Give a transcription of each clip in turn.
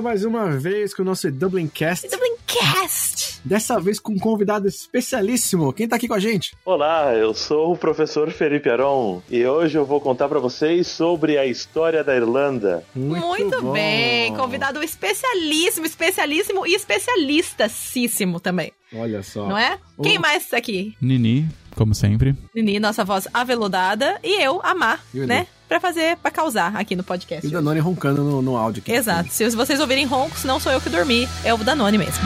volta mais uma vez com o nosso Dublin Cast. Dublin Cast! Dessa vez com um convidado especialíssimo. Quem tá aqui com a gente? Olá, eu sou o professor Felipe Aron e hoje eu vou contar para vocês sobre a história da Irlanda. Muito, Muito bem, convidado especialíssimo, especialíssimo e especialistasíssimo também. Olha só. Não é? Quem mais tá aqui? Nini, como sempre. Nini, nossa voz aveludada, e eu, Amar, né? Pra fazer, pra causar aqui no podcast. E o Danone roncando no, no áudio. Aqui. Exato. Se vocês ouvirem roncos, não sou eu que dormi, é o Danone mesmo.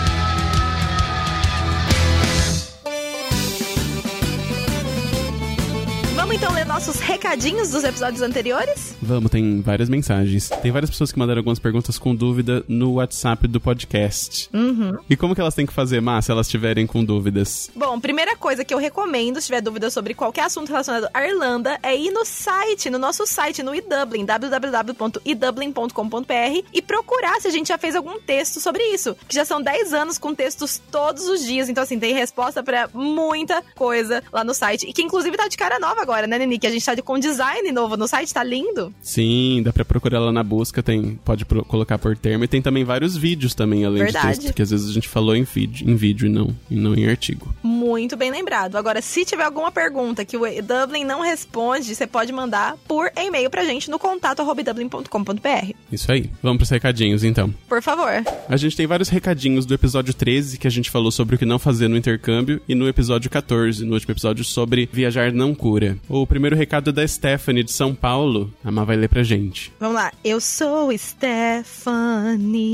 Vamos então ler nossos recadinhos dos episódios anteriores? Vamos, tem várias mensagens. Tem várias pessoas que mandaram algumas perguntas com dúvida no WhatsApp do podcast. Uhum. E como que elas têm que fazer, Má, se elas tiverem com dúvidas? Bom, primeira coisa que eu recomendo, se tiver dúvida sobre qualquer assunto relacionado à Irlanda, é ir no site, no nosso site, no eDublin, www.edublin.com.br e procurar se a gente já fez algum texto sobre isso. Que já são 10 anos com textos todos os dias, então assim, tem resposta para muita coisa lá no site. E que inclusive tá de cara nova agora, né, Nini? Que a gente tá com design novo no site, tá lindo. Sim, dá pra procurar lá na busca, tem, pode pro, colocar por termo e tem também vários vídeos também, além Verdade. de texto, que às vezes a gente falou em vídeo, em vídeo e não, e não em artigo. Muito bem lembrado. Agora, se tiver alguma pergunta que o Dublin não responde, você pode mandar por e-mail pra gente no contato dublin.com.br. Isso aí. Vamos pros recadinhos então. Por favor. A gente tem vários recadinhos do episódio 13 que a gente falou sobre o que não fazer no intercâmbio e no episódio 14, no último episódio sobre viajar não cura. O primeiro recado é da Stephanie de São Paulo. A Má vai ler pra gente. Vamos lá. Eu sou Stephanie.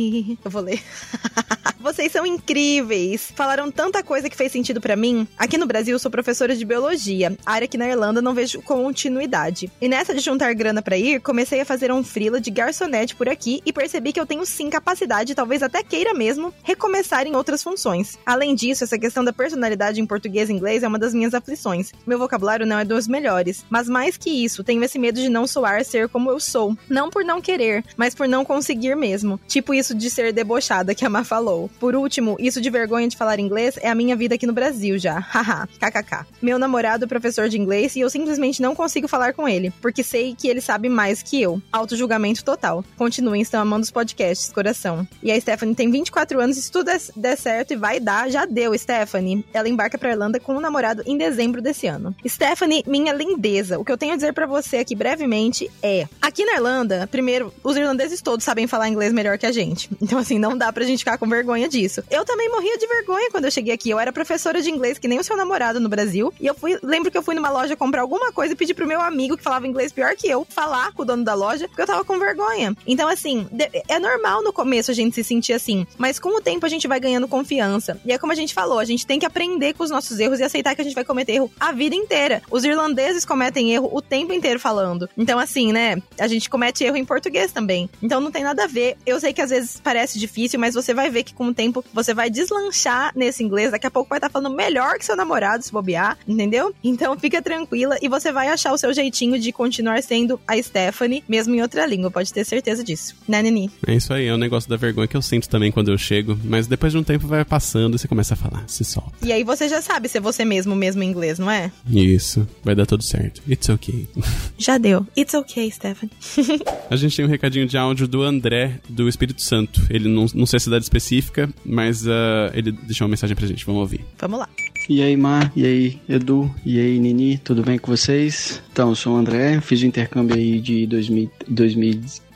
Eu vou ler. Vocês são incríveis. Falaram tanta coisa que fez sentido para mim. Aqui no Brasil, sou professora de biologia, área que na Irlanda não vejo continuidade. E nessa de juntar grana para ir, comecei a fazer um freela de garçonete por aqui e percebi que eu tenho sim capacidade, talvez até queira mesmo, recomeçar em outras funções. Além disso, essa questão da personalidade em português e inglês é uma das minhas aflições. Meu vocabulário não é dos melhores, mas mais que isso, tenho esse medo de não soar ser como eu sou. Não por não querer, mas por não conseguir mesmo. Tipo isso de ser debochada que a Má falou. Por último, isso de vergonha de falar inglês é a minha vida aqui no Brasil já. Haha, kkk. Meu namorado é professor de inglês e eu simplesmente não consigo falar com ele, porque sei que ele sabe mais que eu. Auto-julgamento total. Continuem, estão amando os podcasts, coração. E a Stephanie tem 24 anos se tudo der certo e vai dar, já deu, Stephanie. Ela embarca pra Irlanda com um namorado em dezembro desse ano. Stephanie, minha lindeza, o que eu tenho a dizer para você aqui brevemente é: aqui na Irlanda, primeiro, os irlandeses todos sabem falar inglês melhor que a gente. Então, assim, não dá pra gente ficar com vergonha disso. Eu também morria de vergonha quando eu cheguei aqui. Eu era professora de inglês que nem o seu namorado no Brasil. E eu fui, lembro que eu fui numa loja comprar alguma coisa e pedi pro meu amigo que falava inglês pior que eu falar com o dono da loja, porque eu tava com vergonha. Então, assim, é normal no começo a gente se sentir assim, mas com o tempo a gente vai ganhando confiança. E é como a gente falou, a gente tem que aprender com os nossos erros e aceitar que a gente vai cometer erro a vida inteira. Os irlandeses cometem erro o tempo inteiro falando. Então, assim, né, a gente comete erro em português também. Então não tem nada a ver. Eu sei que às vezes parece difícil, mas você vai ver que com o tempo você vai deslanchar nesse inglês. Daqui a pouco vai estar tá falando melhor que seu namorado, se bobear, entendeu? Então fica tranquila e você vai achar o seu jeitinho de continuar sendo a Stephanie, mesmo em outra língua, pode ter certeza disso. Né, Nini? É isso aí, é um negócio da vergonha que eu sinto também quando eu chego, mas depois de um tempo vai passando e você começa a falar, se solta. E aí você já sabe ser você mesmo, mesmo em inglês, não é? Isso, vai dar tudo certo. It's okay. Já deu. It's okay, Stephanie. a gente tem um recadinho de áudio do André, do Espírito Santo. Ele não, não sei a cidade específica, mas uh, ele deixou uma mensagem pra gente. Vamos ouvir. Vamos lá. E aí, Mar, e aí, Edu, e aí, Nini, tudo bem com vocês? Então, eu sou o André, fiz o intercâmbio aí de 2000,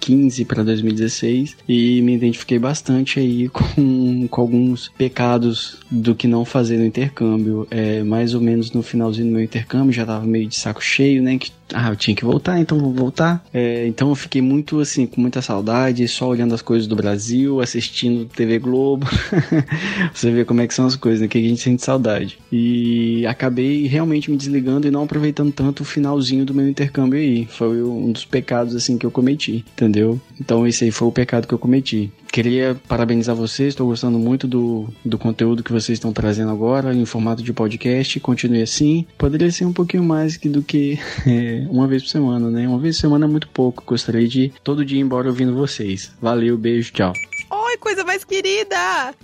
2015 para 2016 e me identifiquei bastante aí com, com alguns pecados do que não fazer no intercâmbio. É, mais ou menos no finalzinho do meu intercâmbio, já tava meio de saco cheio, né? Que, ah, eu tinha que voltar, então vou voltar. É, então eu fiquei muito assim, com muita saudade, só olhando as coisas do Brasil, assistindo TV Globo. Você vê como é que são as coisas, né? Que a gente sente saudade. E acabei realmente me desligando e não aproveitando tanto o finalzinho do meu intercâmbio aí. Foi um dos pecados assim que eu cometi, entendeu? Então esse aí foi o pecado que eu cometi. Queria parabenizar vocês, estou gostando muito do, do conteúdo que vocês estão trazendo agora em formato de podcast. Continue assim. Poderia ser um pouquinho mais do que é, uma vez por semana, né? Uma vez por semana é muito pouco. Gostaria de todo dia ir embora ouvindo vocês. Valeu, beijo, tchau. Ai, coisa mais querida!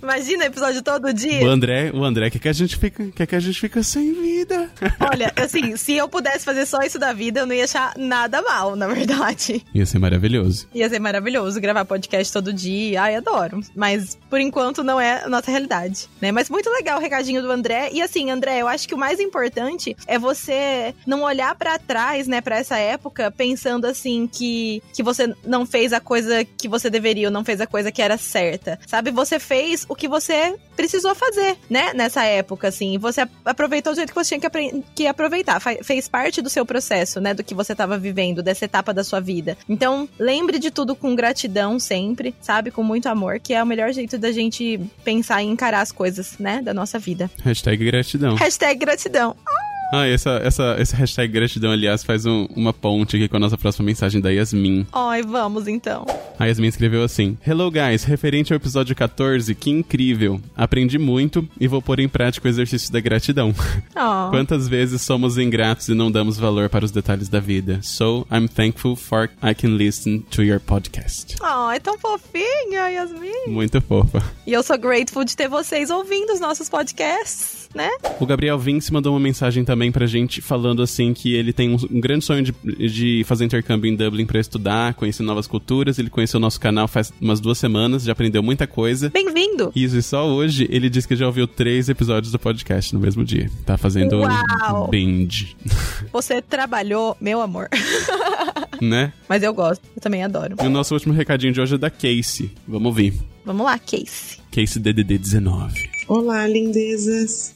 Imagina episódio todo dia. O André, o André quer que a gente fica, quer que a gente fica sem vida. Olha, assim, se eu pudesse fazer só isso da vida, eu não ia achar nada mal, na verdade. Ia ser maravilhoso. Ia ser maravilhoso gravar podcast todo dia. Ai, adoro. Mas por enquanto não é a nossa realidade, né? Mas muito legal o recadinho do André. E assim, André, eu acho que o mais importante é você não olhar para trás, né, para essa época, pensando assim que que você não fez a coisa que você deveria, ou não fez a coisa que era certa. Sabe? Você fez o que você precisou fazer, né, nessa época assim. Você aproveitou do jeito que você tinha que, que aproveitar. Fez parte do seu processo, né, do que você estava vivendo, dessa etapa da sua vida. Então, lembre de tudo com gratidão sempre, sabe? Com muito amor, que é o melhor jeito da gente pensar e encarar as coisas, né, da nossa vida. Hashtag gratidão. Hashtag gratidão. Ah, essa, essa, esse hashtag gratidão, aliás, faz um, uma ponte aqui com a nossa próxima mensagem da Yasmin. Ai, vamos então. A Yasmin escreveu assim: Hello, guys. Referente ao episódio 14, que incrível. Aprendi muito e vou pôr em prática o exercício da gratidão. Oh. Quantas vezes somos ingratos e não damos valor para os detalhes da vida? So, I'm thankful for I can listen to your podcast. Oh, é tão fofinha, Yasmin. Muito fofa. E eu sou grateful de ter vocês ouvindo os nossos podcasts né? O Gabriel Vince mandou uma mensagem também pra gente falando assim que ele tem um, um grande sonho de, de fazer intercâmbio em Dublin para estudar, conhecer novas culturas. Ele conheceu o nosso canal faz umas duas semanas, já aprendeu muita coisa. Bem-vindo! Isso, e só hoje ele disse que já ouviu três episódios do podcast no mesmo dia. Tá fazendo Uau. um binge. Você trabalhou, meu amor. né? Mas eu gosto, eu também adoro. E o nosso último recadinho de hoje é da Casey. Vamos ouvir. Vamos lá, Casey. Casey DDD 19. Olá, lindezas.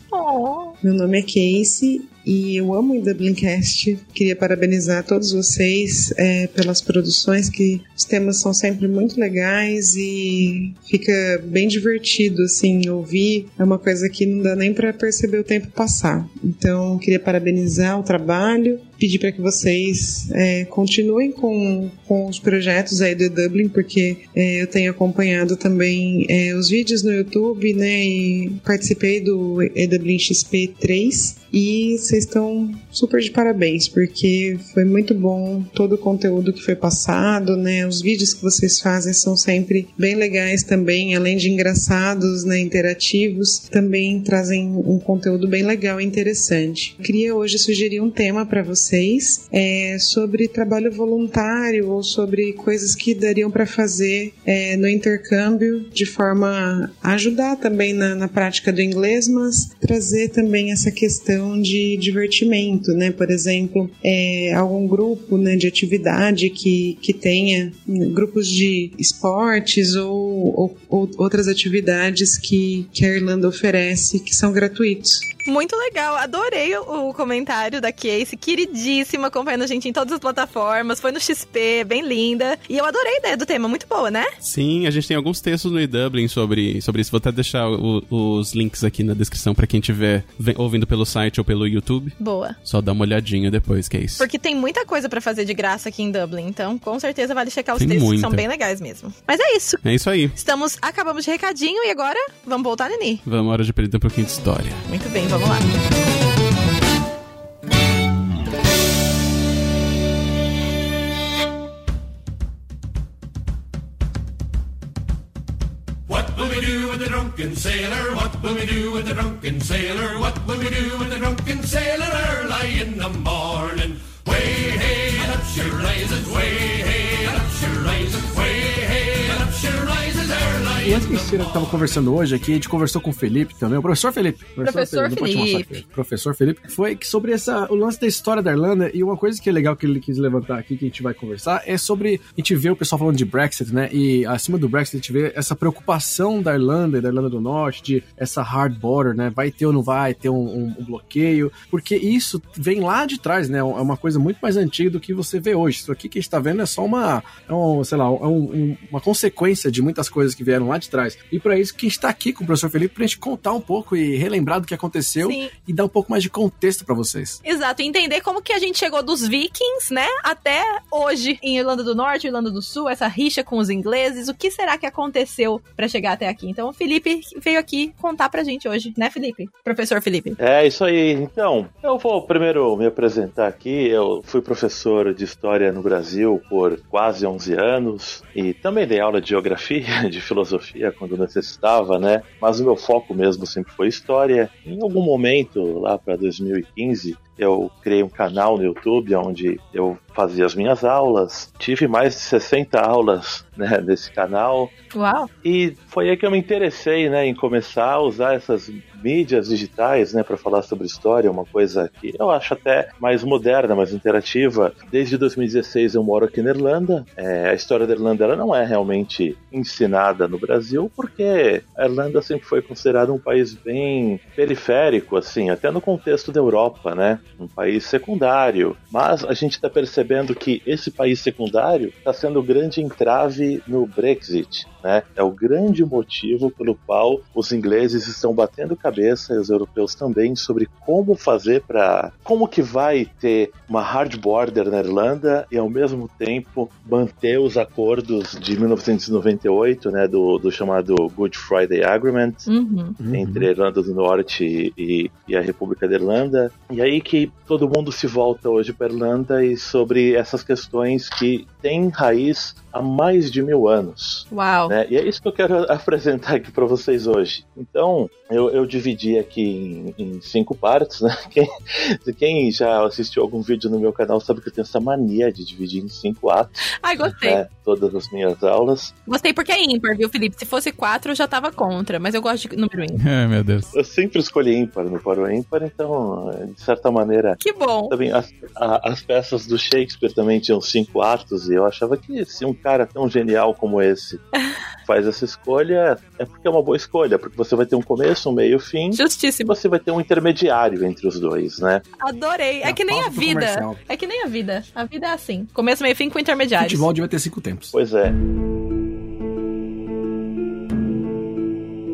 Meu nome é Casey e eu amo o Dublincast. Queria parabenizar todos vocês é, pelas produções, que os temas são sempre muito legais e fica bem divertido, assim, ouvir. É uma coisa que não dá nem para perceber o tempo passar. Então, queria parabenizar o trabalho, pedir para que vocês é, continuem com, com os projetos aí do Dublin, porque é, eu tenho acompanhado também é, os vídeos no YouTube, né, e participei do Dublin XP 3 e vocês estão super de parabéns, porque foi muito bom todo o conteúdo que foi passado, né? Os vídeos que vocês fazem são sempre bem legais também, além de engraçados, né, interativos, também trazem um conteúdo bem legal e interessante. Queria hoje sugerir um tema para vocês é, sobre trabalho voluntário ou sobre coisas que dariam para fazer é, no intercâmbio de forma a ajudar também na, na prática do inglês, mas trazer também essa questão de divertimento, né? Por exemplo, é, algum grupo né, de atividade que, que tenha né, grupos de esportes ou, ou, ou outras atividades que, que a Irlanda oferece que são gratuitos. Muito legal, adorei o, o comentário da Casey, queridíssima, acompanhando a gente em todas as plataformas, foi no XP, bem linda. E eu adorei a ideia do tema, muito boa, né? Sim, a gente tem alguns textos no eDublin sobre, sobre isso. Vou até deixar o, os links aqui na descrição para quem estiver ouvindo pelo site ou pelo YouTube. Boa. Só dá uma olhadinha depois, que é isso. Porque tem muita coisa para fazer de graça aqui em Dublin, então com certeza vale checar os tem textos, muita. que são bem legais mesmo. Mas é isso. É isso aí. Estamos, acabamos de recadinho e agora vamos voltar, Nini. Vamos, hora de perder um pouquinho de história. Muito bem, vamos lá. What will we do with the drunken sailor? What will we do with the drunken sailor? What will we do with the drunken sailor early in the morning? Cira que tava conversando hoje aqui, a gente conversou com o Felipe também, o professor Felipe. Professor só Felipe. Felipe. Professor Felipe. Foi que sobre essa, o lance da história da Irlanda e uma coisa que é legal que ele quis levantar aqui, que a gente vai conversar, é sobre a gente vê o pessoal falando de Brexit, né? E acima do Brexit a gente vê essa preocupação da Irlanda e da Irlanda do Norte, de essa hard border, né? Vai ter ou não vai ter um, um- um bloqueio, porque isso vem lá de trás, né? É uma coisa muito mais antiga do que você vê hoje. Isso aqui que a gente tá vendo é só uma, é um, sei lá, é um- uma consequência de muitas coisas que vieram lá de trás. E para isso que a gente tá aqui com o professor Felipe pra gente contar um pouco e relembrar do que aconteceu Sim. e dar um pouco mais de contexto para vocês. Exato, e entender como que a gente chegou dos vikings, né, até hoje em Irlanda do Norte, Irlanda do Sul, essa rixa com os ingleses, o que será que aconteceu pra chegar até aqui? Então o Felipe veio aqui contar pra gente hoje, né, Felipe? Professor Felipe. É isso aí. Então, eu vou primeiro me apresentar aqui. Eu fui professor de história no Brasil por quase 11 anos e também dei aula de geografia, de filosofia filosofia quando necessitava, né? Mas o meu foco mesmo sempre foi história. Em algum momento, lá para 2015, eu criei um canal no YouTube onde eu fazia as minhas aulas. Tive mais de 60 aulas né, nesse canal. Uau! E foi aí que eu me interessei né, em começar a usar essas mídias digitais né, para falar sobre história, uma coisa que eu acho até mais moderna, mais interativa. Desde 2016 eu moro aqui na Irlanda. É, a história da Irlanda ela não é realmente ensinada no Brasil, porque a Irlanda sempre foi considerada um país bem periférico, assim, até no contexto da Europa, né? Um país secundário. Mas a gente está percebendo que esse país secundário está sendo o grande entrave no Brexit. Né? É o grande motivo pelo qual os ingleses estão batendo cabeça e os europeus também sobre como fazer para como que vai ter uma hard border na Irlanda e ao mesmo tempo manter os acordos de 1998, né, do, do chamado Good Friday Agreement Uhum. entre a Irlanda do Norte e, e a República da Irlanda. E aí que todo mundo se volta hoje para Irlanda e sobre essas questões que têm raiz há mais de mil anos. Uau! né? E é isso que eu quero apresentar aqui para vocês hoje. Então, eu, eu dividi aqui em, em cinco partes, né? Quem, quem já assistiu algum vídeo no meu canal sabe que eu tenho essa mania de dividir em cinco atos, Ai, gostei. né? Todas as minhas aulas. Gostei porque é ímpar, viu, Felipe? Se fosse quatro, eu já tava contra, mas eu gosto de número ímpar. Ai, meu Deus. Eu sempre escolhi ímpar no Paro ímpar, então, de certa maneira, Que bom! também as, a- as peças do Shakespeare também tinham cinco atos, e eu achava que se um cara tão genial como esse faz essa escolha, é porque é uma boa escolha, porque você vai ter um começo, um meio e fim, e Justíssimo. você vai ter um intermediário entre os dois, né? Adorei. É Na que nem a vida. comercial. É que nem a vida. A vida é assim. Começo, meio e fim com intermediários. Futebol devia ter cinco tempos. Pois é.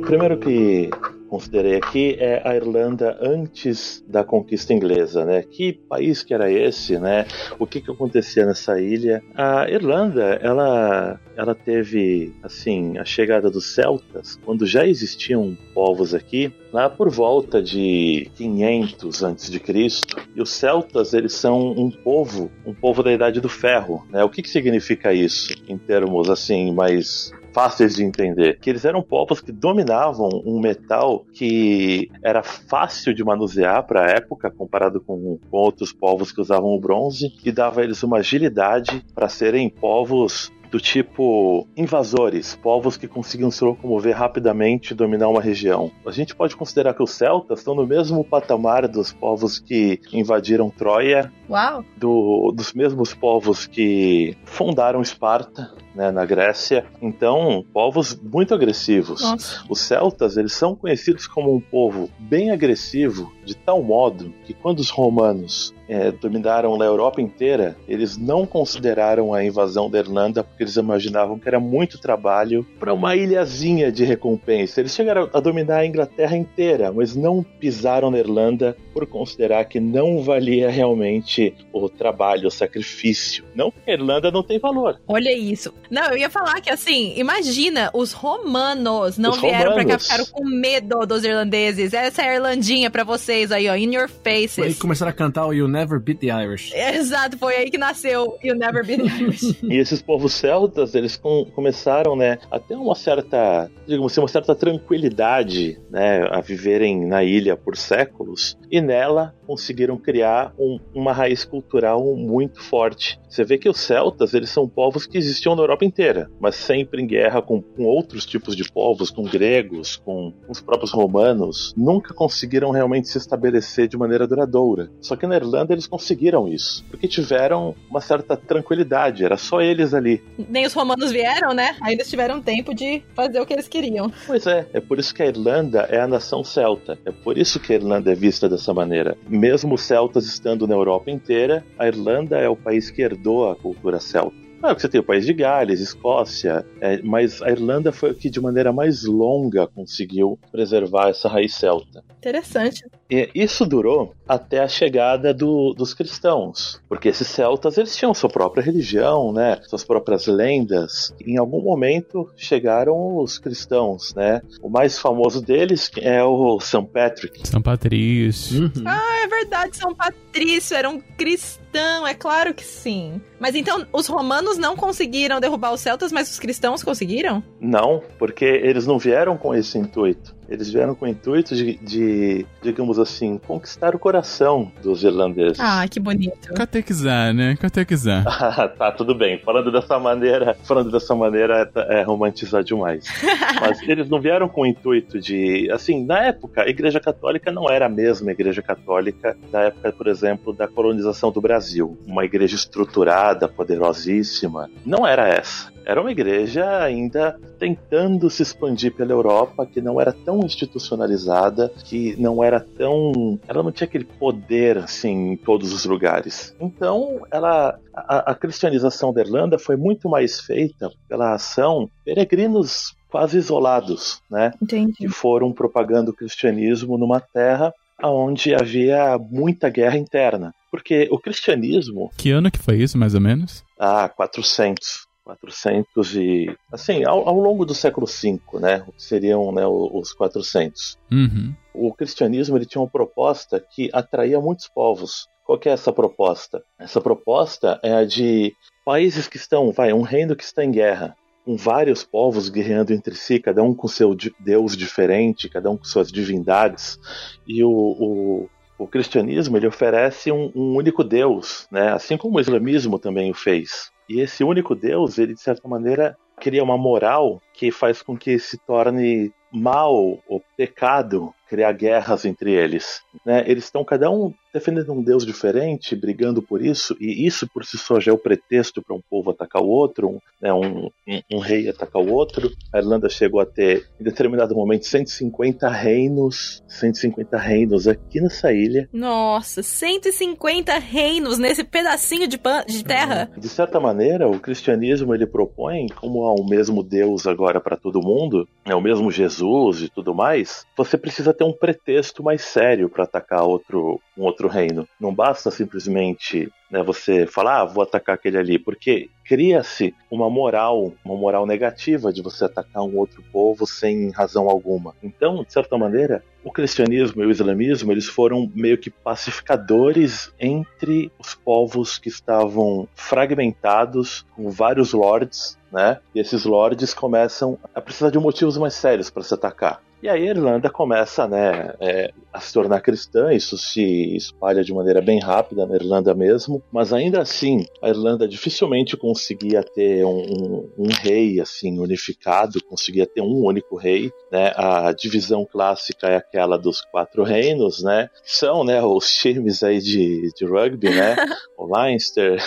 Primeiro que considerei aqui é a Irlanda antes da conquista inglesa, né? Que país que era esse, né? O que que acontecia nessa ilha? A Irlanda, ela ela teve assim a chegada dos celtas quando já existiam povos aqui lá por volta de 500 antes de Cristo. E os celtas eles são um povo, um povo da idade do ferro, né? O que que significa isso em termos assim mais fáceis de entender, que eles eram povos que dominavam um metal que era fácil de manusear para a época, comparado com, com outros povos que usavam o bronze, e dava a eles uma agilidade para serem povos do tipo invasores, povos que conseguiam se locomover rapidamente e dominar uma região. A gente pode considerar que os celtas estão no mesmo patamar dos povos que invadiram Troia, Uau! do- dos mesmos povos que fundaram Esparta, né, na Grécia. Então, povos muito agressivos. Nossa. Os celtas, eles são conhecidos como um povo bem agressivo, de tal modo que quando os romanos eh, dominaram na Europa inteira, eles não consideraram a invasão da Irlanda porque eles imaginavam que era muito trabalho para uma ilhazinha de recompensa. Eles chegaram a dominar a Inglaterra inteira, mas não pisaram na Irlanda por considerar que não valia realmente o trabalho, o sacrifício. Não porque a Irlanda não tem valor. Olha isso. Não, eu ia falar que assim, imagina, os romanos não Os vieram pra cá, ficaram com medo dos irlandeses. Essa é a Irlandinha pra vocês aí, ó, in your aí faces. que começaram a cantar o You Never Beat the Irish. Exato, foi aí que nasceu You Never Be the Irish. E esses povos celtas, eles com- começaram, né, a ter uma certa, digamos assim, uma certa tranquilidade, né, a viverem na ilha por séculos, e nela conseguiram criar um- uma raiz cultural muito forte. Você vê que os celtas, eles são povos que existiam na Europa inteira, mas sempre em guerra com, com outros tipos de povos, com gregos, com os próprios romanos, nunca conseguiram realmente se estabelecer de maneira duradoura. Só que na Irlanda eles conseguiram isso, porque tiveram uma certa tranquilidade, era só eles ali. Nem os romanos vieram, né? Aí eles tiveram tempo de fazer o que eles queriam. Pois é, é por isso que a Irlanda é a nação celta. É por isso que a Irlanda é vista dessa maneira. Mesmo os celtas estando na Europa inteira, a Irlanda é o país que herdou a cultura celta. Claro que você tem o país de Gales, Escócia, é, mas a Irlanda foi o que de maneira mais longa conseguiu preservar essa raiz celta. Interessante. E isso durou até a chegada do- dos cristãos, porque esses celtas eles tinham sua própria religião, né, suas próprias lendas. Em algum momento chegaram os cristãos, né? O mais famoso deles é o St. Patrick. São Patrício. Uhum. É verdade, São Patrício era um cristão. é claro que sim. Mas então, os romanos não conseguiram derrubar os celtas, mas os cristãos conseguiram? Não, porque eles não vieram com esse intuito. Eles vieram com o intuito de, de, digamos assim, conquistar o coração dos irlandeses. Ah, que bonito. Catequizar, né? Catequizar. Ah, tá, tudo bem. Falando dessa maneira, falando dessa maneira é, é romantizar demais. Mas eles não vieram com o intuito de, assim, na época, a Igreja Católica não era a mesma Igreja Católica da época, por exemplo, da colonização do Brasil. Uma igreja estruturada, poderosíssima. Não era essa. Era uma igreja ainda tentando se expandir pela Europa, que não era tão institucionalizada, que não era tão. Ela não tinha aquele poder assim em todos os lugares. Então, ela. A, a cristianização da Irlanda foi muito mais feita pela ação peregrinos quase isolados, né? Entendi. Que foram propagando o cristianismo numa terra onde havia muita guerra interna. Porque o cristianismo, Que ano que foi isso, mais ou menos? ah, 400, 400 e assim, ao, ao longo do século V, né, o que seriam né, os 400. Uhum. O cristianismo ele tinha uma proposta que atraía muitos povos. Qual é essa proposta? Essa proposta é a de países que estão, vai, um reino que está em guerra, com vários povos guerreando entre si, cada um com seu deus diferente, cada um com suas divindades, e o, o, o cristianismo ele oferece um, um único deus, né? assim como o islamismo também o fez. E esse único deus, ele de certa maneira cria uma moral que faz com que se torne mal ou pecado criar guerras entre eles. Né? Eles estão cada um defendendo um deus diferente, brigando por isso, e isso por si só já é o pretexto para um povo atacar o outro, um, né, um, um, um rei atacar o outro. A Irlanda chegou a ter, em determinado momento, 150 reinos, 150 reinos aqui nessa ilha. Nossa, 150 reinos nesse pedacinho de, pan- de terra. De certa maneira, o cristianismo ele propõe, como há o mesmo Deus agora para todo mundo, é o mesmo Jesus e tudo mais, você precisa ter um pretexto mais sério para atacar outro, um outro reino. Não basta simplesmente né, você falar, ah, vou atacar aquele ali, porque cria-se uma moral, uma moral negativa de você atacar um outro povo sem razão alguma. Então, de certa maneira, o cristianismo e o islamismo eles foram meio que pacificadores entre os povos que estavam fragmentados com vários lords, né? E esses lords começam a precisar de motivos mais sérios para se atacar. E aí a Irlanda começa né, é, a se tornar cristã, isso se espalha de maneira bem rápida na Irlanda mesmo, mas ainda assim a Irlanda dificilmente conseguia ter um, um, um rei assim unificado, conseguia ter um único rei. Né? A divisão clássica é aquela dos quatro reinos, né? São né, os times aí de, de rugby, né? o Leinster,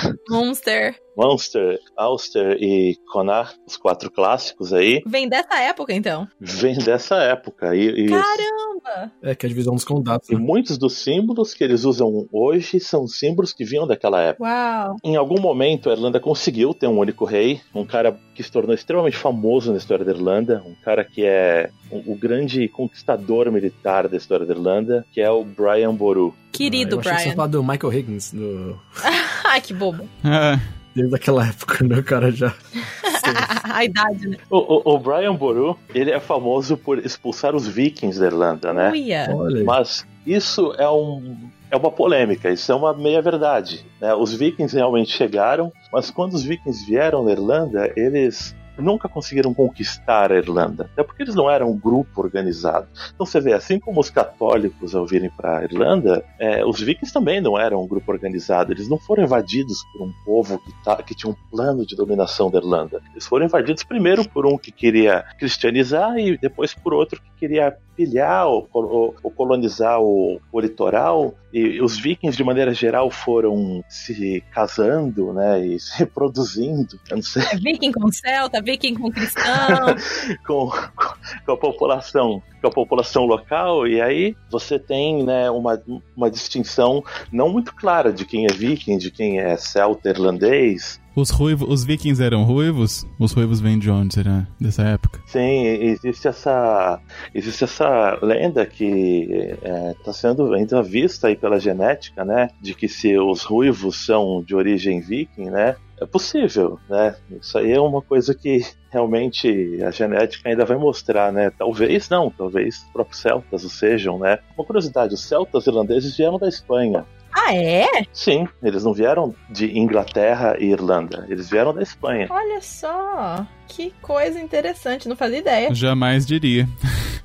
Monster. Munster, Ulster e Connacht, os quatro clássicos aí, Vem dessa época, então. vêm dessa época. E, e, Caramba! É, que é a divisão dos condados. e Né? muitos dos símbolos que eles usam hoje são símbolos que vinham daquela época. Uau! Em algum momento, a Irlanda conseguiu ter um único rei, um cara que se tornou extremamente famoso na história da Irlanda, um cara que é o, o grande conquistador militar da história da Irlanda, que é o Brian Boru. Querido eu achei que você Brian. falar do Michael Higgins, do... Ai, que bobo. Desde aquela época, né? O cara já... A idade, né? O, o- o Brian Boru, ele é famoso por expulsar os vikings da Irlanda, né? Uia. Mas isso é, um, é uma polêmica, isso é uma meia-verdade. Né? Os vikings realmente chegaram, mas quando os vikings vieram na Irlanda, eles nunca conseguiram conquistar a Irlanda. Até porque eles não eram um grupo organizado. Então você vê, assim como os católicos ao virem para a Irlanda, é, os vikings também não eram um grupo organizado. Eles não foram invadidos por um povo que, tá, que tinha um plano de dominação da Irlanda. Eles foram invadidos primeiro por um que queria cristianizar e depois por outro que queria pilhar ou, ou- ou colonizar o, o litoral. E os vikings, de maneira geral, foram se casando né, e se reproduzindo. Eu não sei Viking com celta, viking com cristão. com, com a população com a população local e aí você tem né, uma, uma distinção não muito clara de quem é viking, de quem é celta irlandês. Os ruivos, os vikings eram ruivos? Os ruivos vêm de onde, será? Dessa época? Sim, existe essa existe essa lenda que está sendo ainda vista aí pela genética, né, de que se os ruivos são de origem viking, né, é possível, né? Isso aí é uma coisa que realmente a genética ainda vai mostrar, né? Talvez não, talvez os próprios celtas o sejam, né? Uma curiosidade, os celtas irlandeses vieram da Espanha. Ah, é? Sim, eles não vieram de Inglaterra e Irlanda, eles vieram da Espanha. Olha só. Que coisa interessante, não fazia ideia. Jamais diria.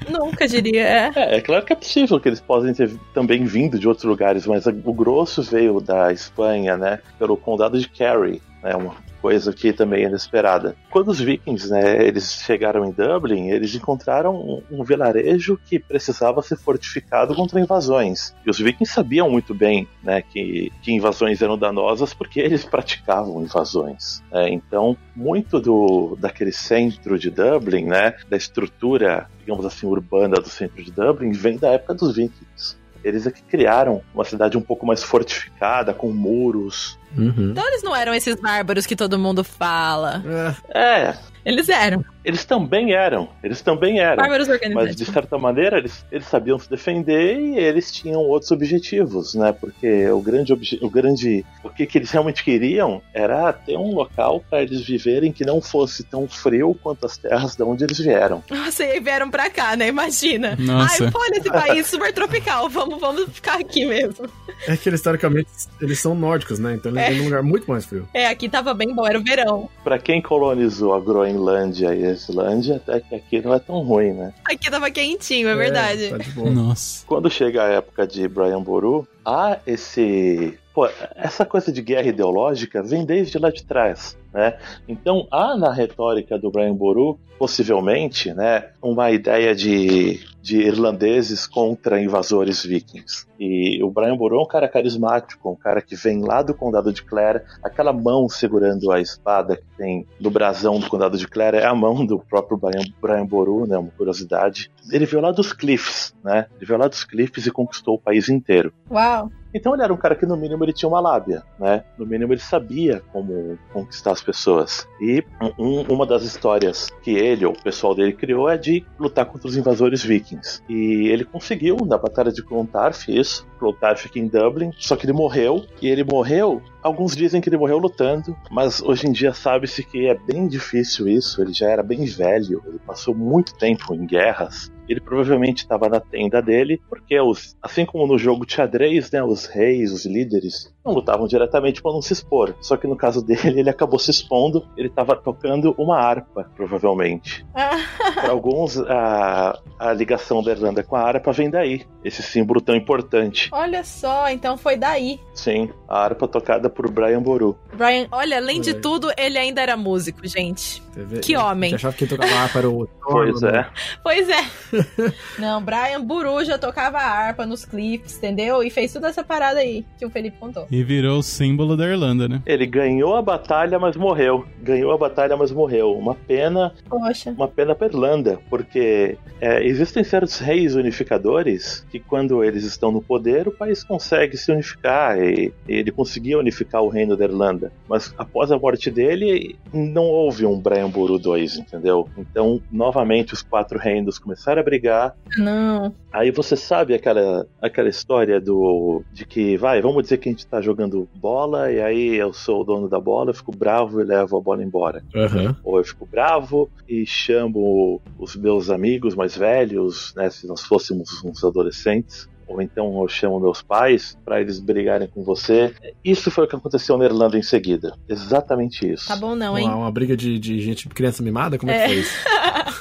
Nunca diria. é. É, é claro que é possível que eles possam ter também vindo de outros lugares, mas o grosso veio da Espanha, né? Pelo condado de Kerry, né? Uma coisa que também é inesperada. Quando os vikings, né, eles chegaram em Dublin, eles encontraram um, um vilarejo que precisava ser fortificado contra invasões. E os vikings sabiam muito bem, né, que, que invasões eram danosas porque eles praticavam invasões. né? então, muito do daquele centro de Dublin, né, da estrutura, digamos assim, urbana do centro de Dublin, vem da época dos vikings. Eles é que criaram uma cidade um pouco mais fortificada, com muros. Uhum. Então eles não eram esses bárbaros que todo mundo fala. É, É, Eles eram. eles também eram. Eles também eram. Bárbaros Mas de organizados. certa maneira eles, eles sabiam se defender e eles tinham outros objetivos, né? Porque o grande o grande o que, que eles realmente queriam era ter um local para eles viverem que não fosse tão frio quanto as terras de onde eles vieram. Nossa, e aí vieram pra cá, né? Imagina. Nossa. Ai, olha esse país super tropical. Vamos, vamos ficar aqui mesmo. é que eles, historicamente, eles são nórdicos, né? Então eles É. vêm num lugar muito mais frio. É, aqui tava bem bom, era o verão. Para quem colonizou a Groenlândia e a Islândia, até que aqui não é tão ruim, né? Aqui tava quentinho, é verdade. tá de boa. Nossa. Quando chega a época de Brian Boru, há esse. Pô, essa coisa de guerra ideológica vem desde lá de trás, né? Então há na retórica do Brian Boru, possivelmente, né, uma ideia de, de irlandeses contra invasores vikings. E o Brian Boru é um cara carismático, um cara que vem lá do condado de Clare, aquela mão segurando a espada que tem no brasão do condado de Clare é a mão do próprio Brian, Brian Boru, né, uma curiosidade. Ele veio lá dos Cliffs, né? Ele veio lá dos Cliffs e conquistou o país inteiro. Uau. Então ele era um cara que no mínimo ele tinha uma lábia, né? No mínimo ele sabia como conquistar as pessoas. E um- uma das histórias que ele ou o pessoal dele criou é de lutar contra os invasores vikings. E ele conseguiu na batalha de Clontarf isso. Clontarf fica em Dublin, só que ele morreu. E ele morreu. Alguns dizem que ele morreu lutando, mas hoje em dia sabe-se que é bem difícil isso. Ele já era bem velho, ele passou muito tempo em guerras ele provavelmente estava na tenda dele, porque os, assim como no jogo de xadrez, né, os reis, os líderes, não lutavam diretamente para não se expor. Só que no caso dele, ele acabou se expondo, ele estava tocando uma harpa, provavelmente. Para alguns, a, a ligação da Irlanda com a harpa vem daí, esse símbolo tão importante. Olha só, então foi daí. Sim, a harpa tocada por Brian Boru. Brian, olha, além de tudo, ele ainda era músico, gente. Que homem. achava que quem tocava harpa era o Pois Thor, é. Pois é. Não, Brian Buru já tocava harpa nos clipes, entendeu? E fez toda essa parada aí que o Felipe contou. E virou o símbolo da Irlanda, né? Ele ganhou a batalha, mas morreu. Ganhou a batalha, mas morreu. Uma pena Poxa. uma pena para Irlanda, porque é, existem certos reis unificadores que, quando eles estão no poder, o país consegue se unificar e, e ele conseguia unificar o reino da Irlanda. Mas após a morte dele, não houve um Brian Boru II, entendeu? Então, novamente, os quatro reinos começaram a brigar. Não. Aí você sabe aquela, aquela história do de que, vai, vamos dizer que a gente tá jogando bola e aí eu sou o dono da bola, eu fico bravo e levo a bola embora. Aham. Ou eu fico bravo e chamo os meus amigos mais velhos, né, se nós fôssemos uns adolescentes. Ou então eu chamo meus pais para eles brigarem com você. Isso foi o que aconteceu na Irlanda em seguida. Exatamente isso. Tá bom não, hein? Uma, uma briga de, de gente, criança mimada? Como é, É. que foi isso?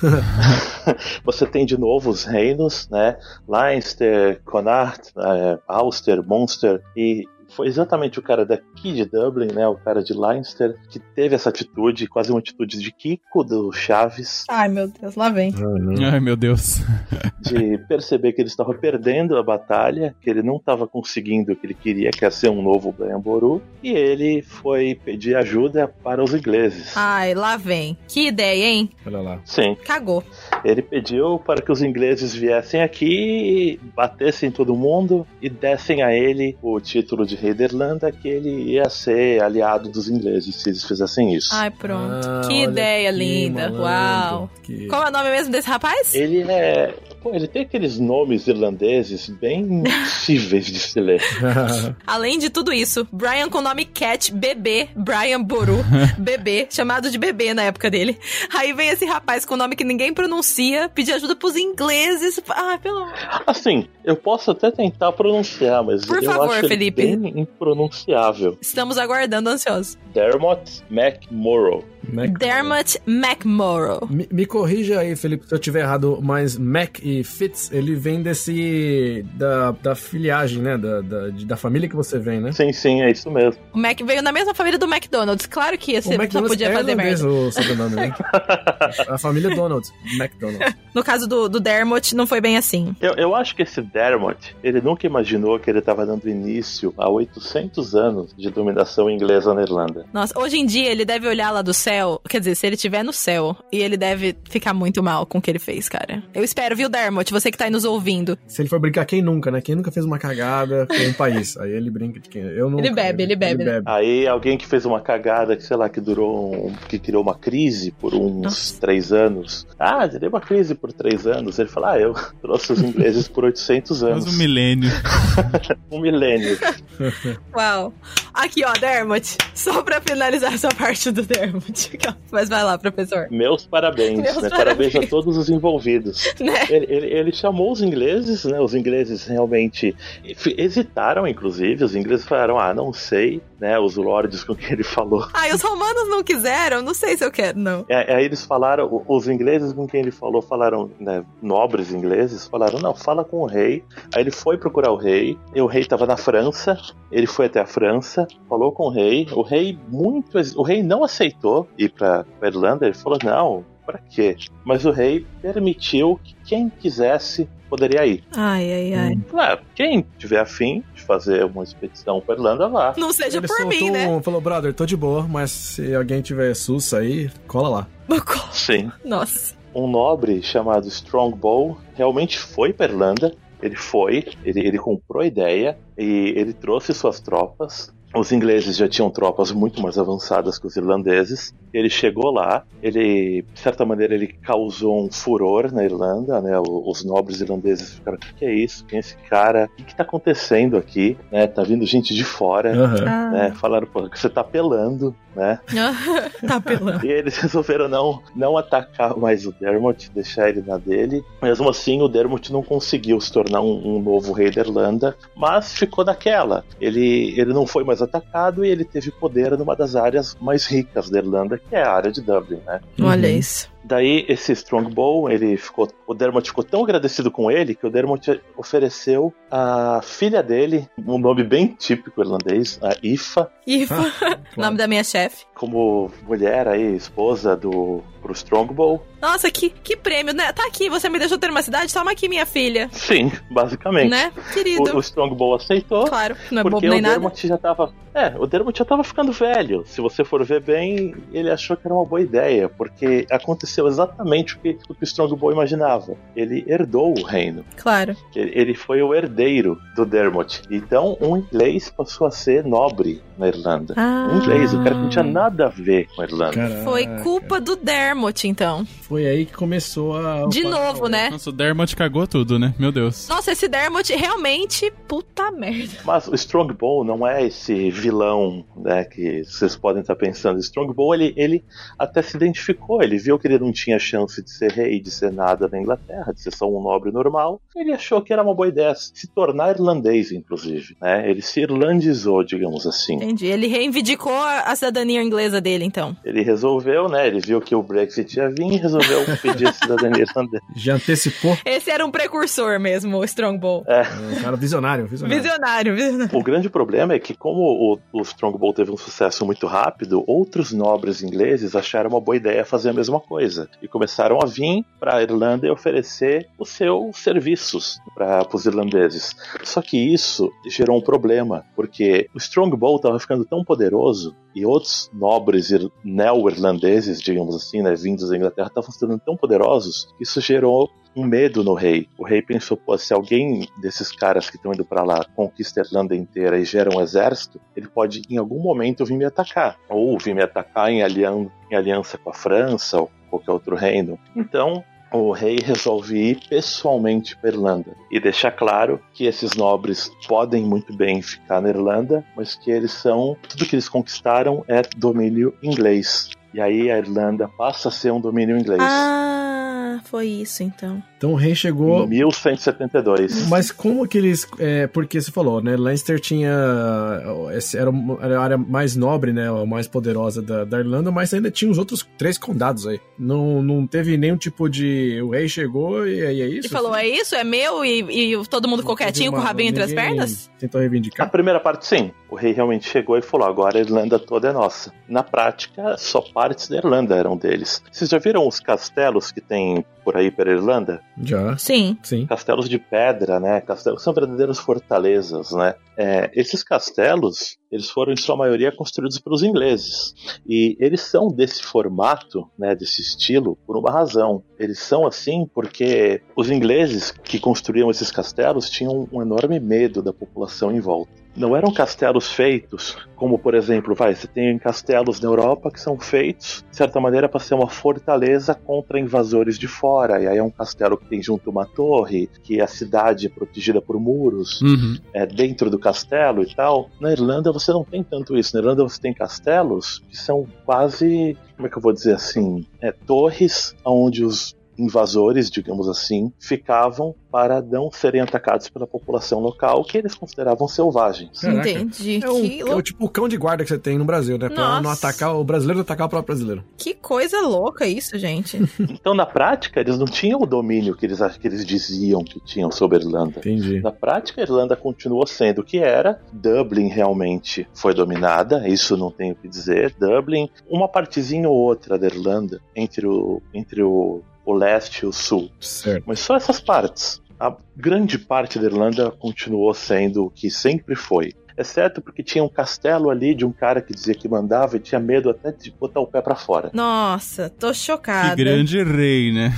Você tem de novo os reinos, né? Leinster, Connacht, eh, Ulster, Munster e foi exatamente o cara daqui de Dublin, né? O cara de Leinster que teve essa atitude, quase uma atitude de Kiko do Chaves, Ai, meu Deus, lá vem. Ai, meu Deus. de perceber que ele estava perdendo a batalha, que ele não estava conseguindo o que ele queria, que é ser um novo Boru, e ele foi pedir ajuda para os ingleses. Ai, lá vem. Que ideia, hein? Olha lá. Sim, Cagou. ele pediu para que os ingleses viessem aqui, batessem todo mundo e dessem a ele o título de rei da Irlanda, que ele ia ser aliado dos ingleses se eles fizessem isso. Ai, pronto. Ah, que ideia que linda. malandro. Uau. Que- Qual é o nome mesmo desse rapaz? Ele é. Pô, ele tem aqueles nomes irlandeses bem impossíveis de se ler. Além de tudo isso, Brian com o nome Cat, bebê, Brian Boru, bebê, chamado de bebê na época dele. Aí vem esse rapaz com o nome que ninguém pronuncia, pedir ajuda pros ingleses. Ah, pelo amor. Assim, eu posso até tentar pronunciar, mas Por eu favor, acho ele Felipe. bem impronunciável. Estamos aguardando ansiosos. Dermot McMorrow. Mac- Dermot McMorrow. Me, me corrija aí, Felipe, se eu tiver errado, mas Mac e Fitz, ele vem desse. da, da filiagem, né? Da, da, de- da família que você vem, né? Sim, sim, é isso mesmo. O Mac veio na mesma família do McDonald's. Claro que você só McDonald's podia é fazer irlandês, merda. o sobrenome, né? A família Donald. McDonald. No caso do, do Dermot, não foi bem assim. Eu, eu acho que esse Dermot, ele nunca imaginou que ele estava dando início a 800 anos de dominação inglesa na Irlanda. Nossa, hoje em dia ele deve olhar lá do céu. Quer dizer, se ele estiver no céu, e ele deve ficar muito mal com o que ele fez, cara. Eu espero, viu, Dermot? Você que tá aí nos ouvindo. Se ele for brincar, quem nunca, né? Quem nunca fez uma cagada com um país? Aí ele brinca de quem? Eu nunca. Ele bebe, ele bebe, né? Aí alguém que fez uma cagada que, sei lá, que durou, um- que criou uma crise por uns Nossa. três anos. Ah, deu uma crise por três anos. Ele fala, ah, eu trouxe os ingleses por 800 Mais anos. um milênio. Um milênio. Uau. Aqui, ó, Dermot. Só pra finalizar essa parte do Dermot. Mas vai lá, professor. Meus parabéns, Meus né? Parabéns a parabéns. todos os envolvidos. Né? Ele, ele- ele chamou os ingleses, né? Os ingleses realmente hesitaram, inclusive. Os ingleses falaram, ah, não sei, né? Os lords com quem ele falou. Ai, os romanos não quiseram? Não sei se eu quero, não. É, Aí eles falaram, os ingleses com quem ele falou, falaram, né, nobres ingleses, falaram, não, fala com o rei. Aí ele foi procurar o rei, e o rei estava na França, ele foi até a França, falou com o rei, o rei muito, o rei não aceitou ir para Irlanda, ele falou, não, para quê? Mas o rei permitiu que quem quisesse poderia ir. Ai, ai, ai. Claro, quem tiver afim fazer uma expedição para Irlanda, vá. Não seja Ele por mim, né? um, falou, brother, tô de boa, mas se alguém tiver sus aí, cola lá. Sim. Nossa. um nobre chamado Strongbow realmente foi para Irlanda. Ele foi, ele, ele comprou a ideia e ele trouxe suas tropas. Os ingleses já tinham tropas muito mais avançadas que os irlandeses. Ele chegou lá, ele, de certa maneira, ele causou um furor na Irlanda, né? Os nobres irlandeses ficaram: o que, é isso? Quem é esse cara? O que, está acontecendo aqui? Né? Tá vindo gente de fora. Ah. Né? Falaram, pô, que você tá pelando, né? tá pelando. E eles resolveram não, não atacar mais o Dermot, deixar ele na dele. Mesmo assim, o Dermot não conseguiu se tornar um, um novo rei da Irlanda, mas ficou naquela. Ele, ele não foi mais atacado e ele teve poder numa das áreas mais ricas da Irlanda, que é a área de Dublin, né? Olha Uhum. isso. Daí esse Strongbow, ele ficou, o Dermot ficou tão agradecido com ele que o Dermot ofereceu a filha dele, um nome bem típico irlandês, a Ifa, Ifa, Claro. nome da minha chefe. como mulher aí, esposa do pro Strongbow. Nossa, que, que prêmio, né? Tá aqui, você me deixou ter uma cidade? Toma aqui, minha filha. Sim, basicamente. Né? Querido. O, o Strongbow aceitou. Claro, não é bobo Porque nem o nada. Dermot já tava. É, o Dermot já tava ficando velho. Se você for ver bem, ele achou que era uma boa ideia, porque aconteceu exatamente o que o, que o Strongbow imaginava. Ele herdou o reino. Claro. Ele, ele foi o herdeiro do Dermot. Então, um inglês passou a ser nobre na Irlanda. Ah. Um inglês, o cara que não tinha nada a ver com a Irlanda. Caraca. Foi culpa do Dermot, então. Foi aí que começou a. De novo, né? Nossa, o Dermot cagou tudo, né? Meu Deus. Nossa, esse Dermot realmente. Puta merda. Mas o Strongbow não é esse vilão né, que vocês podem estar pensando. Strongbow, ele, ele até se identificou, ele viu que ele não tinha chance de ser rei, de ser nada na Inglaterra, de ser só um nobre normal. Ele achou que era uma boa ideia se tornar irlandês, inclusive. Né? Ele se irlandizou, digamos assim. Entendi. Ele reivindicou a cidadania inglesa dele, então. Ele resolveu, né? Ele viu que o Brexit ia vir e resolveu pedir a cidadania irlandesa. Já antecipou. Esse era um precursor mesmo, o Strongbow. É, Um cara visionário, visionário. Visionário, visionário. O grande problema é que, como o, o Strongbow teve um sucesso muito rápido, outros nobres ingleses acharam uma boa ideia fazer a mesma coisa e começaram a vir para a Irlanda e oferecer os seus serviços para os irlandeses. Só que isso gerou um problema, porque o Strongbow estava ficando tão poderoso e outros nobres ir- neo-irlandeses, digamos assim, né, vindos da Inglaterra, estavam tornando tão poderosos que isso gerou um medo no rei. O rei pensou, pô, se alguém desses caras que estão indo pra lá conquista a Irlanda inteira e gera um exército, ele pode em algum momento vir me atacar. Ou vir me atacar em, alian em aliança com a França ou qualquer outro reino. Então, o rei resolve ir pessoalmente para Irlanda e deixar claro que esses nobres podem muito bem ficar na Irlanda, mas que eles são tudo que eles conquistaram é domínio inglês. E aí a Irlanda passa a ser um domínio inglês. Ah, foi isso então. Então o rei chegou. Em 1172. Mas como que eles. É, porque você falou, né? Leinster tinha. Era, uma- era a área mais nobre, né? A mais poderosa da, da Irlanda, mas ainda tinha os outros três condados aí. Não, não teve nenhum tipo de. O rei chegou e aí é isso? E falou, é isso? É meu? E, e todo mundo ficou quietinho com o rabinho entre as pernas? Tentou A reivindicar? primeira parte, sim. O rei realmente chegou e falou: agora a Irlanda toda é nossa. Na prática, só partes da Irlanda eram deles. Vocês já viram os castelos que tem por aí pela Irlanda? Já. Sim. Sim. Castelos de pedra, né? Castelos são verdadeiras fortalezas, né? É, esses castelos, eles foram em sua maioria construídos pelos ingleses. E eles são desse formato, né, desse estilo, por uma razão. Eles são assim porque os ingleses que construíam esses castelos tinham um enorme medo da população em volta. Não eram castelos feitos, como por exemplo, vai, você tem castelos na Europa que são feitos, de certa maneira, para ser uma fortaleza contra invasores de fora. E aí é um castelo que tem junto uma torre, que a cidade é protegida por muros Uhum. é, dentro do castelo e tal. Na Irlanda você não tem tanto isso. Na Irlanda você tem castelos que são quase, como é que eu vou dizer assim, é, torres onde os invasores, digamos assim, ficavam para não serem atacados pela população local, que eles consideravam selvagens. Caraca. Entendi. É, um, que, é o tipo o cão de guarda que você tem no Brasil, né? Pra Nossa. não atacar o brasileiro, atacar o próprio brasileiro. que coisa louca isso, gente. Então, na prática, eles não tinham o domínio que eles, que eles diziam que tinham sobre a Irlanda. Entendi. Na prática, a Irlanda continuou sendo o que era. Dublin realmente foi dominada, isso não tenho o que dizer. Dublin, uma partezinha ou outra da Irlanda, entre o, entre o, o leste e o sul. Certo. Mas só essas partes. A grande parte da Irlanda continuou sendo o que sempre foi. Exceto porque tinha um castelo ali de um cara que dizia que mandava e tinha medo até de botar o pé pra fora. Nossa, tô chocada. Que grande rei, né?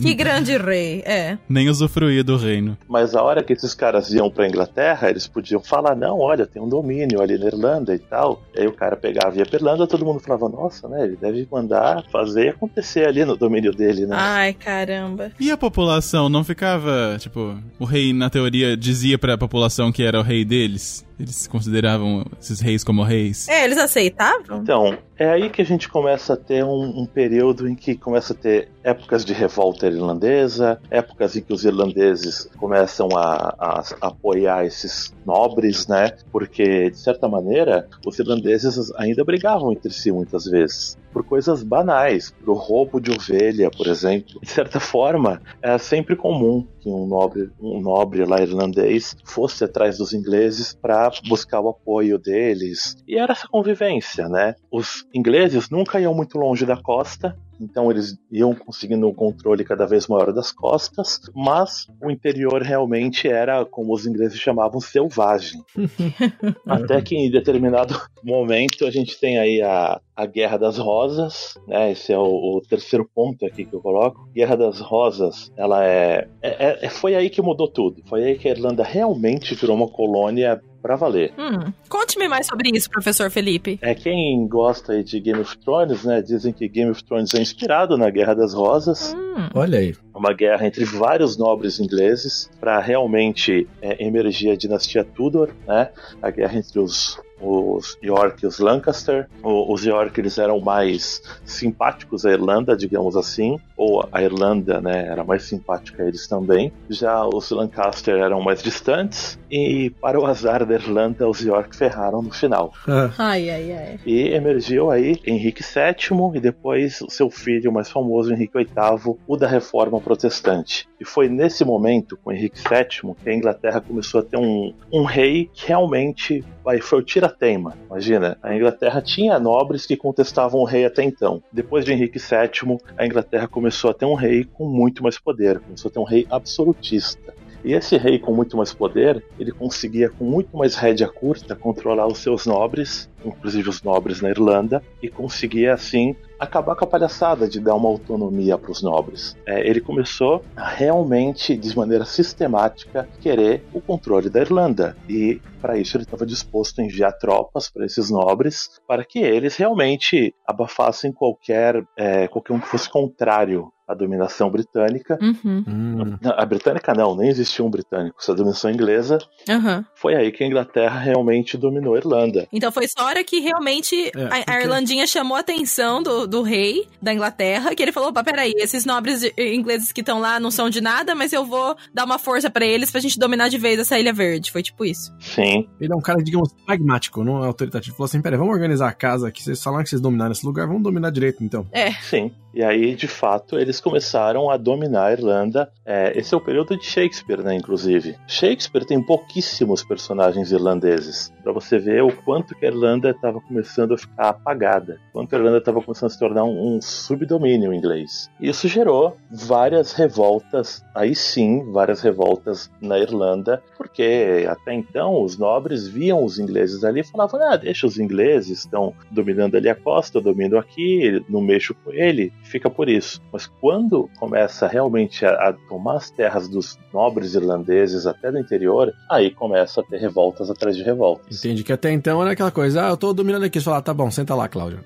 Que grande rei, é. Nem usufruía do reino. Mas a hora que esses caras iam pra Inglaterra, eles podiam falar: não, olha, tem um domínio ali na Irlanda e tal. E aí o cara pegava e ia pra Irlanda, todo mundo falava: nossa, né? Ele deve mandar fazer acontecer ali no domínio dele, né? Ai, caramba. E a população não ficava, tipo, o rei na teoria dizia pra população que era o rei deles? Eles consideravam esses reis como reis? É, eles aceitavam? Então, é aí que a gente começa a ter um, um período em que começa a ter épocas de revolta irlandesa, épocas em que os irlandeses começam a, a- a apoiar esses nobres, né? Porque, de certa maneira, os irlandeses ainda brigavam entre si muitas vezes. Por coisas banais, por roubo de ovelha, por exemplo. De certa forma, era sempre comum que um nobre, um nobre lá irlandês fosse atrás dos ingleses para buscar o apoio deles. E era essa convivência, né? Os ingleses nunca iam muito longe da costa, então eles iam conseguindo um controle cada vez maior das costas, mas o interior realmente era, como os ingleses chamavam, selvagem. Até que em determinado momento a gente tem aí a, a Guerra das Rosas, né? Esse é o, o terceiro ponto aqui que eu coloco. Guerra das Rosas, ela é, é, é- Foi aí que mudou tudo. Foi aí que a Irlanda realmente virou uma colônia pra valer. Hum, Conte-me mais sobre isso, professor Felipe. É quem gosta aí de Game of Thrones, né? Dizem que Game of Thrones é inspirado na Guerra das Rosas. Hum, Olha aí. uma guerra entre vários nobres ingleses para realmente é, emergir a dinastia Tudor, né? A guerra entre os os York e os Lancaster. O- os York eles eram mais simpáticos à Irlanda, digamos assim, ou a Irlanda, né, era mais simpática a eles também. Já os Lancaster eram mais distantes e para o azar da Irlanda, os York ferraram no final. Ai, ai, ai. E emergiu aí Henrique VII e depois o seu filho mais famoso, Henrique VIII, o da Reforma Protestante. E foi nesse momento, com Henrique VII, que a Inglaterra começou a ter um, um rei que realmente foi o tira-teima. Imagina, a Inglaterra tinha nobres que contestavam o rei até então. Depois de Henrique VII, a Inglaterra começou a ter um rei com muito mais poder, começou a ter um rei absolutista. E esse rei com muito mais poder, ele conseguia com muito mais rédea curta controlar os seus nobres inclusive os nobres na Irlanda, e conseguia assim acabar com a palhaçada de dar uma autonomia para os nobres. É, ele começou a realmente, de maneira sistemática, querer o controle da Irlanda. E para isso ele estava disposto a enviar tropas para esses nobres para que eles realmente abafassem qualquer, é, qualquer um que fosse contrário à dominação britânica. Uhum. Hum. Não, A britânica não, nem existia um britânico. Essa dominação inglesa Aham. foi aí que a Inglaterra realmente dominou a Irlanda. Então foi só a hora que realmente É, a, porque- a Irlandinha chamou a atenção do, do rei da Inglaterra, que ele falou: opa, peraí, esses nobres eh, ingleses que estão lá não são de nada, mas eu vou dar uma força pra eles pra gente dominar de vez essa Ilha Verde. Foi tipo isso. Sim, Ele é um cara, digamos, pragmático, não é autoritativo. Falou assim: peraí, vamos organizar a casa aqui. Vocês falaram que vocês dominaram esse lugar, vamos dominar direito então. sim. E aí, de fato, eles começaram a dominar a Irlanda. É, esse é o período de Shakespeare, né? Inclusive. Shakespeare tem pouquíssimos personagens irlandeses. Pra você ver o quanto que a Irlanda estava começando a ficar apagada. Quanto a Irlanda estava começando a se tornar um, um subdomínio inglês. Isso gerou várias revoltas, aí sim, várias revoltas na Irlanda, porque até então os nobres viam os ingleses ali e falavam: ah, deixa os ingleses, estão dominando ali a costa, eu domino aqui, não mexo com ele, fica por isso. Mas quando começa realmente a, a tomar as terras dos nobres irlandeses até do interior, aí começa a ter revoltas atrás de revoltas. Entende que até então era aquela coisa: ah, eu tô dominando aqui. Você fala, tá bom, senta lá, Cláudio.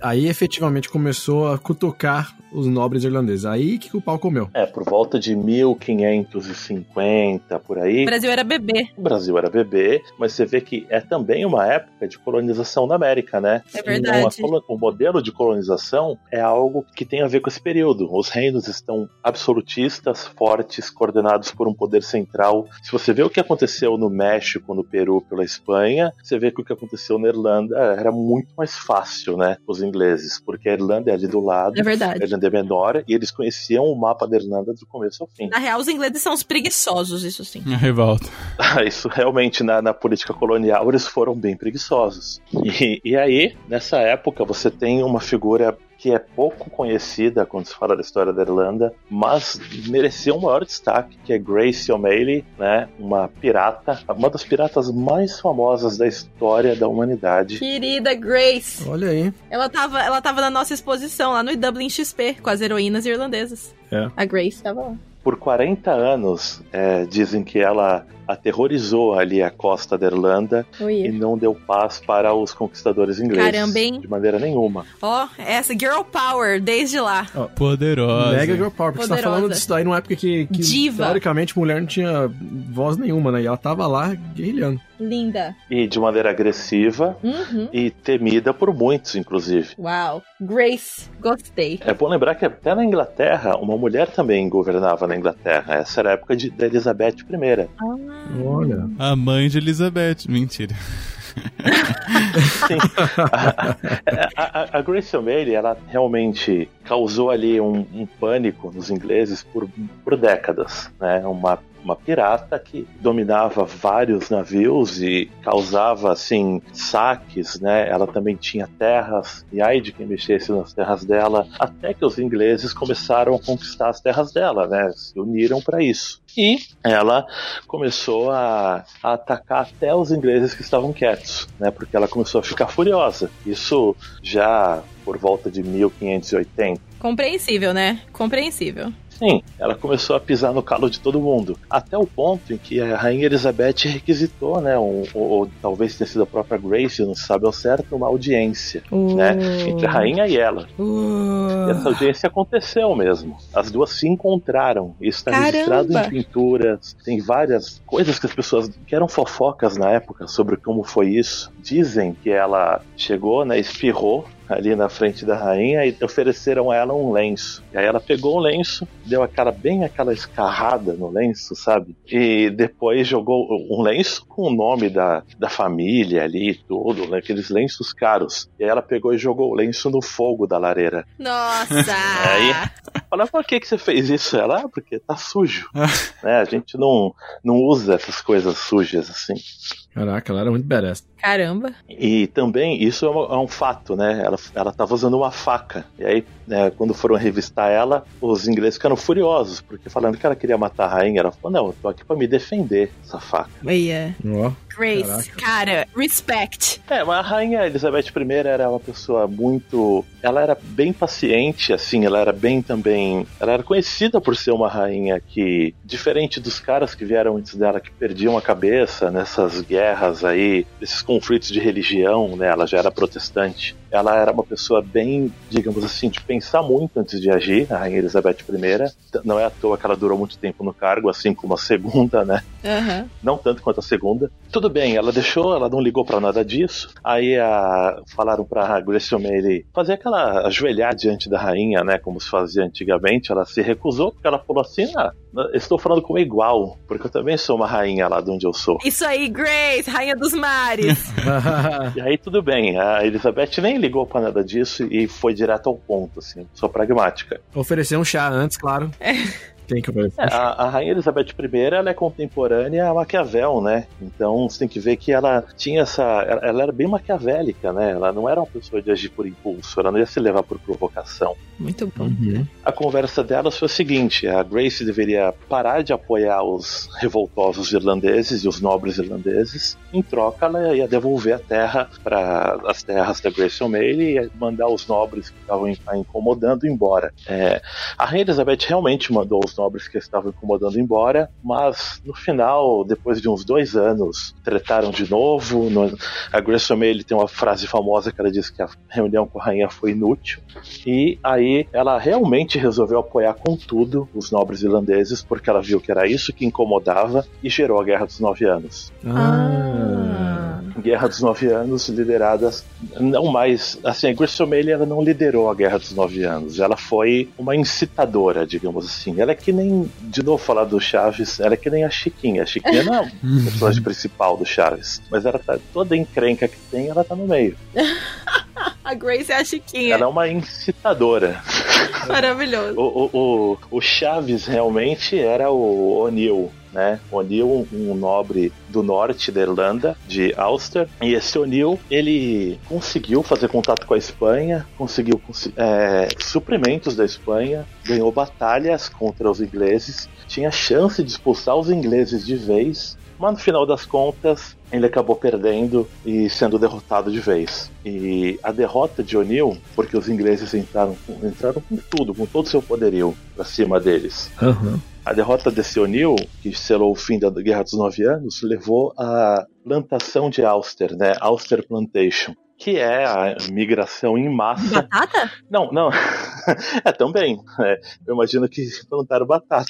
Aí efetivamente começou a cutucar os nobres irlandeses. Aí que o pau comeu. É, por volta de 1550, por aí, O Brasil era bebê. O Brasil era bebê, mas você vê que é também uma época de colonização da América, né? É Então, verdade. a colo- o modelo de colonização é algo que tem a ver com esse período. Os reinos estão absolutistas, fortes, coordenados por um poder central. Se você vê o que aconteceu no México, no Peru, pela Espanha, você vê que o que aconteceu na Irlanda era muito mais fácil, né? Os ingleses, porque a Irlanda é ali do lado. É A verdade. Irlanda é menor e eles conheciam o mapa da Irlanda do começo ao fim. Na real, os ingleses são os preguiçosos, isso sim. A revolta. Ah, Isso realmente na, na política colonial eles foram bem preguiçosos. E, e aí, nessa época, você tem uma figura que é pouco conhecida quando se fala da história da Irlanda, mas mereceu um maior destaque, que é Grace O'Malley, né, uma pirata, uma das piratas mais famosas da história da humanidade. Querida Grace. Olha aí. Ela tava, ela tava na nossa exposição lá no Dublin XP com as heroínas irlandesas. É. A Grace tava lá. Por 40 anos, é, dizem que ela aterrorizou ali a costa da Irlanda e não deu paz para os conquistadores ingleses. Caramba, hein? De maneira nenhuma. Ó, essa girl power desde lá. Poderosa. Mega Girl Power, porque você tá falando disso daí numa época que, que Diva. teoricamente mulher não tinha voz nenhuma, né? E ela tava lá guerrilhando. Linda. E de maneira agressiva Uhum. e temida por muitos, inclusive. Uau. Grace. Gostei. É bom lembrar que até na Inglaterra, uma mulher também governava na Inglaterra. Essa era a época de, da Elizabeth I. Olha. A mãe de Elizabeth. Mentira. Sim. a, a- a Grace O'Malley, ela realmente causou ali um, um pânico nos ingleses por, por décadas, né? Uma uma pirata que dominava vários navios e causava assim saques, né? Ela também tinha terras e ai de quem mexesse nas terras dela, até que os ingleses começaram a conquistar as terras dela, né? Se uniram para isso. E ela começou a, a atacar até os ingleses que estavam quietos, né? Porque ela começou a ficar furiosa. Isso já por volta de 1580. Compreensível, né? Compreensível. Sim, ela começou a pisar no calo de todo mundo. Até o ponto em que a Rainha Elizabeth requisitou, né? Um, ou, ou talvez tenha sido a própria Grace, não se sabe ao certo, uma audiência, né? Entre a rainha e ela. E essa audiência aconteceu mesmo. As duas se encontraram. Isso está registrado em pinturas. Tem várias coisas que as pessoas que eram fofocas na época sobre como foi isso. Dizem que ela chegou, né, espirrou ali na frente da rainha e ofereceram a ela um lenço. E aí ela pegou o lenço, deu aquela bem aquela escarrada no lenço, sabe? E depois jogou um lenço com o nome da, da família ali e tudo, né, aqueles lenços caros. E aí ela pegou e jogou o lenço no fogo da lareira. Nossa! Aí, Fala, por que, que você fez isso? Ela, ah, porque tá sujo. né? A gente não, não usa essas coisas sujas assim. Caraca, ela era muito badass. Caramba. E também, isso é, uma- é um fato, né? Ela, ela tava usando uma faca. E aí, né, quando foram revistar ela, os ingleses ficaram furiosos, porque falando que ela queria matar a rainha, ela falou, não, eu tô aqui pra me defender, essa faca. Ia. Ó. Grace, cara, respect. É, mas a rainha Elizabeth I era uma pessoa muito. Ela era bem paciente, assim, ela era bem também. Ela era conhecida por ser uma rainha que, diferente dos caras que vieram antes dela, que perdiam a cabeça nessas guerras aí, esses conflitos de religião, né? Ela já era protestante. Ela era uma pessoa bem, digamos assim, de pensar muito antes de agir, a rainha Elizabeth I. Não é à toa que ela durou muito tempo no cargo, assim como a segunda, né? Aham. não tanto quanto a segunda. Tudo bem, ela deixou, ela não ligou pra nada disso. Aí a, falaram pra Grace O'Malley fazer aquela ajoelhar diante da rainha, né, como se fazia antigamente. Ela se recusou porque ela falou assim: ah, estou falando como igual, porque eu também sou uma rainha lá de onde eu sou. Isso aí, Grace, rainha dos mares. E aí tudo bem, a Elizabeth nem ligou pra nada disso e foi direto ao ponto, assim, sou pragmática. Oferecer um chá antes, claro. Tem que oferecer. É, a, a Rainha Elizabeth I ela é contemporânea a Maquiavel, né? Então você tem que ver que ela tinha essa. Ela, ela era bem maquiavélica, né? Ela não era uma pessoa de agir por impulso, ela não ia se levar por provocação. Muito bom. Uhum. A conversa delas foi a seguinte: a Grace deveria parar de apoiar os revoltosos irlandeses e os nobres irlandeses. Em troca, ela ia devolver a terra para as terras da Grace O'Malley e ia mandar os nobres que estavam incomodando embora. É, a Rainha Elizabeth realmente mandou os nobres que estavam incomodando embora, mas no final, depois de uns dois anos, tretaram de novo. No- a Grace O'Malley tem uma frase famosa que ela diz que a reunião com a rainha foi inútil. E aí ela realmente resolveu apoiar com tudo os nobres irlandeses, porque ela viu que era isso que incomodava e gerou a Guerra dos Nove Anos. Ah. Guerra dos Nove Anos, lideradas não mais. Assim, a Grace O'Malley ela não liderou a Guerra dos Nove Anos, ela foi uma incitadora, digamos assim. Ela é que nem, de novo falar do Chaves, ela é que nem a Chiquinha. A Chiquinha não é a personagem principal do Chaves, mas ela tá toda encrenca que tem, ela tá no meio. A Grace é a Chiquinha. Ela é uma incitadora. Maravilhoso. O, o, o, o Chaves realmente era o O'Neill, né? O'Neill, um, nobre do norte da Irlanda, de Ulster. E esse O'Neill, ele conseguiu fazer contato com a Espanha, conseguiu é, suprimentos da Espanha, ganhou batalhas contra os ingleses, tinha chance de expulsar os ingleses de vez. Mas no final das contas, ele acabou perdendo e sendo derrotado de vez. E a derrota de O'Neill, porque os ingleses entraram, entraram com tudo, com todo o seu poderio pra cima deles. Aham. A derrota desse O'Neill, que selou o fim da Guerra dos Nove Anos, levou à plantação de Ulster, né? Ulster Plantation. Que é a migração em massa. Batata? Não, não. é também. É, eu imagino que plantaram batata.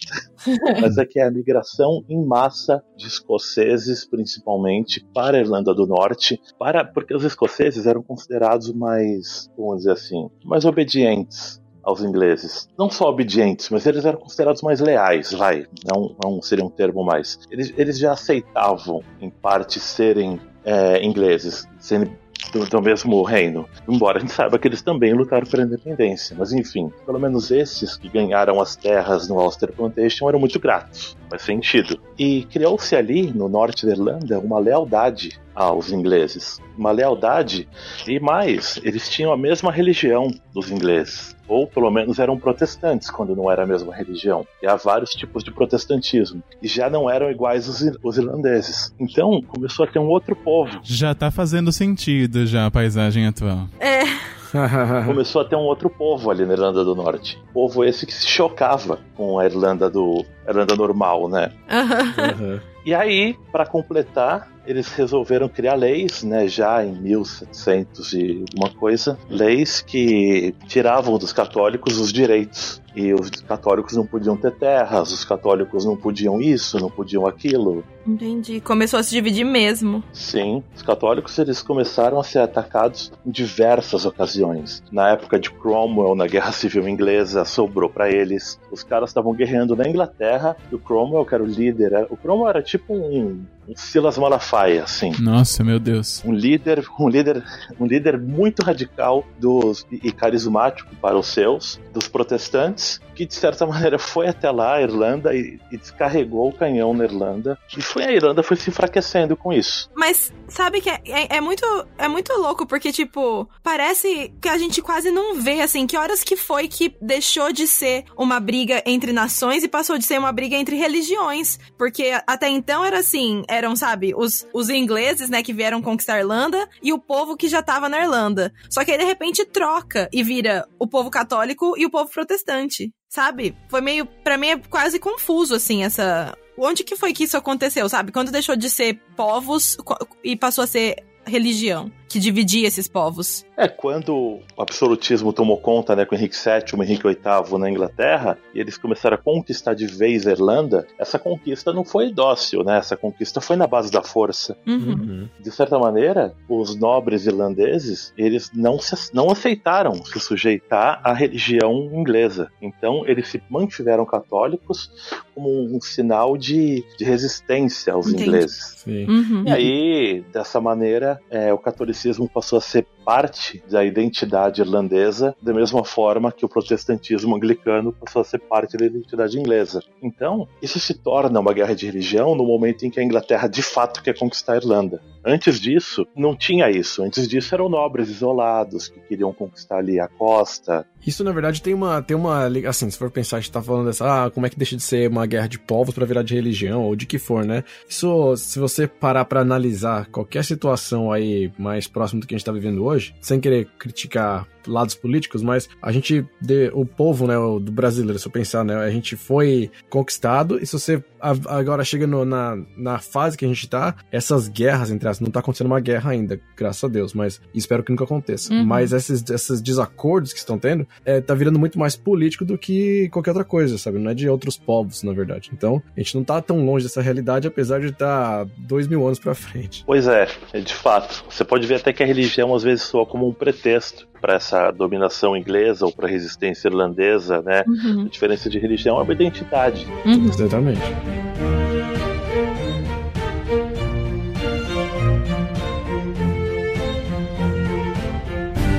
Mas é que é a migração em massa de escoceses, principalmente, para a Irlanda do Norte, para porque os escoceses eram considerados mais, vamos dizer assim, mais obedientes aos ingleses. Não só obedientes, mas eles eram considerados mais leais, vai. Não, não seria um termo mais. Eles, eles já aceitavam, em parte, serem é, ingleses, sendo do, do mesmo reino. Embora a gente saiba que eles também lutaram pela independência. Mas enfim, pelo menos esses que ganharam as terras no Ulster Plantation eram muito gratos. Faz sentido. E criou-se ali, no norte da Irlanda, uma lealdade aos ingleses. Uma lealdade, e mais, eles tinham a mesma religião dos ingleses. Ou pelo menos eram protestantes, quando não era a mesma religião. E há vários tipos de protestantismo. E já não eram iguais os, os irlandeses. Então começou a ter um outro povo. Já tá fazendo sentido já a paisagem atual. É. começou a ter um outro povo ali na Irlanda do Norte. Povo esse que se chocava com a Irlanda do a Irlanda normal, né? Aham. E aí, para completar, eles resolveram criar leis, né, já em 1700 e alguma coisa, leis que tiravam dos católicos os direitos. E os católicos não podiam ter terras, os católicos não podiam isso, não podiam aquilo. Entendi. Começou a se dividir mesmo. Sim, os católicos eles começaram a ser atacados em diversas ocasiões. Na época de Cromwell, na Guerra Civil Inglesa, sobrou para eles. Os caras estavam guerreando na Inglaterra e o Cromwell, que era o líder, o Cromwell era tipo um um Silas Malafaia, assim. Nossa, meu Deus. Um líder, um líder, um líder muito radical dos e carismático para os seus, dos protestantes, que de certa maneira foi até lá, a Irlanda, e, e descarregou o canhão na Irlanda. E foi a Irlanda foi se enfraquecendo com isso. Mas sabe que é, é, é muito é muito louco, porque, tipo, parece que a gente quase não vê, assim, que horas que foi que deixou de ser uma briga entre nações e passou de ser uma briga entre religiões. Porque até então era assim, eram, sabe, os, os ingleses, né, que vieram conquistar a Irlanda e o povo que já tava na Irlanda. Só que aí, de repente, troca e vira o povo católico e o povo protestante. Sabe? Foi meio. Pra mim é quase confuso, assim, essa. Onde que foi que isso aconteceu, sabe? Quando deixou de ser povos e passou a ser religião, que dividia esses povos. É, quando o absolutismo tomou conta, né, com Henrique VII, Henrique VIII na Inglaterra, e eles começaram a conquistar de vez a Irlanda, essa conquista não foi dócil, né? Essa conquista foi na base da força. Uhum. De certa maneira, os nobres irlandeses, eles não, se, não aceitaram se sujeitar à religião inglesa. Então, eles se mantiveram católicos como um sinal de, de resistência aos Entendi. ingleses. Sim. Uhum. E aí, dessa maneira, é, o catolicismo passou a ser parte da identidade irlandesa, da mesma forma que o protestantismo anglicano passou a ser parte da identidade inglesa. Então, isso se torna uma guerra de religião no momento em que a Inglaterra de fato quer conquistar a Irlanda. Antes disso, não tinha isso. Antes disso, eram nobres isolados que queriam conquistar ali a costa. Isso, na verdade, tem uma, tem uma. Assim, se for pensar, a gente tá falando dessa. Ah, como é que deixa de ser uma guerra de povos pra virar de religião, ou de que for, né? Isso, se você parar pra analisar qualquer situação aí mais próximo do que a gente tá vivendo hoje, sem querer criticar lados políticos, mas a gente, de- o povo, né, do brasileiro, se eu pensar, né, a gente foi conquistado, e se você agora chega no- na, na fase que a gente tá, essas guerras, entre as não tá acontecendo uma guerra ainda, graças a Deus, mas espero que nunca aconteça. Uhum. Mas esses, esses desacordos que estão tendo, é, tá virando muito mais político do que qualquer outra coisa, sabe? Não é de outros povos, na verdade. Então, a gente não tá tão longe dessa realidade, apesar de estar dois mil anos pra frente. Pois é, é de fato. Você pode ver até que a religião às vezes soa como um pretexto para essa dominação inglesa ou para a resistência irlandesa, né? Uhum. A diferença de religião é uma identidade. Uhum. Exatamente.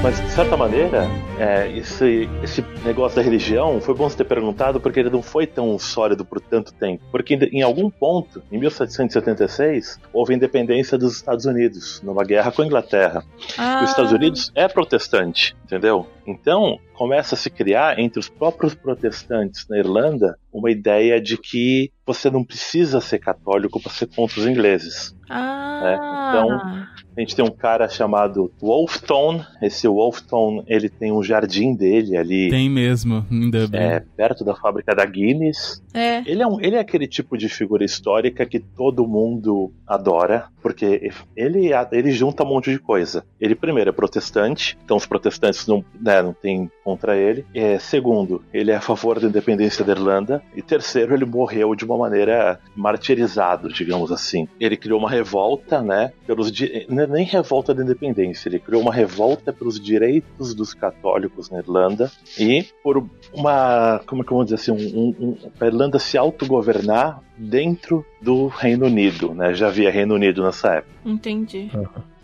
Mas, de certa maneira, é, esse, esse negócio da religião foi bom você ter perguntado porque ele não foi tão sólido por tanto tempo. Porque em, algum ponto, em 1776, houve a independência dos Estados Unidos, numa guerra com a Inglaterra. Ah, Os Estados Unidos é protestante, entendeu? Então, começa a se criar entre os próprios protestantes na Irlanda uma ideia de que você não precisa ser católico para ser contra os ingleses. Ah, então- A gente tem um cara chamado Wolfton. Esse Wolfton, ele tem um jardim dele ali, Tem mesmo, em Dublin. é, perto da fábrica da Guinness. é. Ele é, um, ele é aquele tipo de figura histórica que todo mundo adora, porque ele, ele junta um monte de coisa. Ele, primeiro, é protestante, então os protestantes não, né, não tem contra ele. É, segundo, ele é a favor da independência da Irlanda. E terceiro, ele morreu de uma maneira martirizado, digamos assim. Ele criou uma revolta, né, pelos di- não é nem revolta da independência, ele criou uma revolta pelos direitos dos católicos na Irlanda e por uma, como é que vou dizer assim, um, um, um, a Irlanda se autogovernar dentro do Reino Unido, né? Já havia Reino Unido nessa época. Entendi.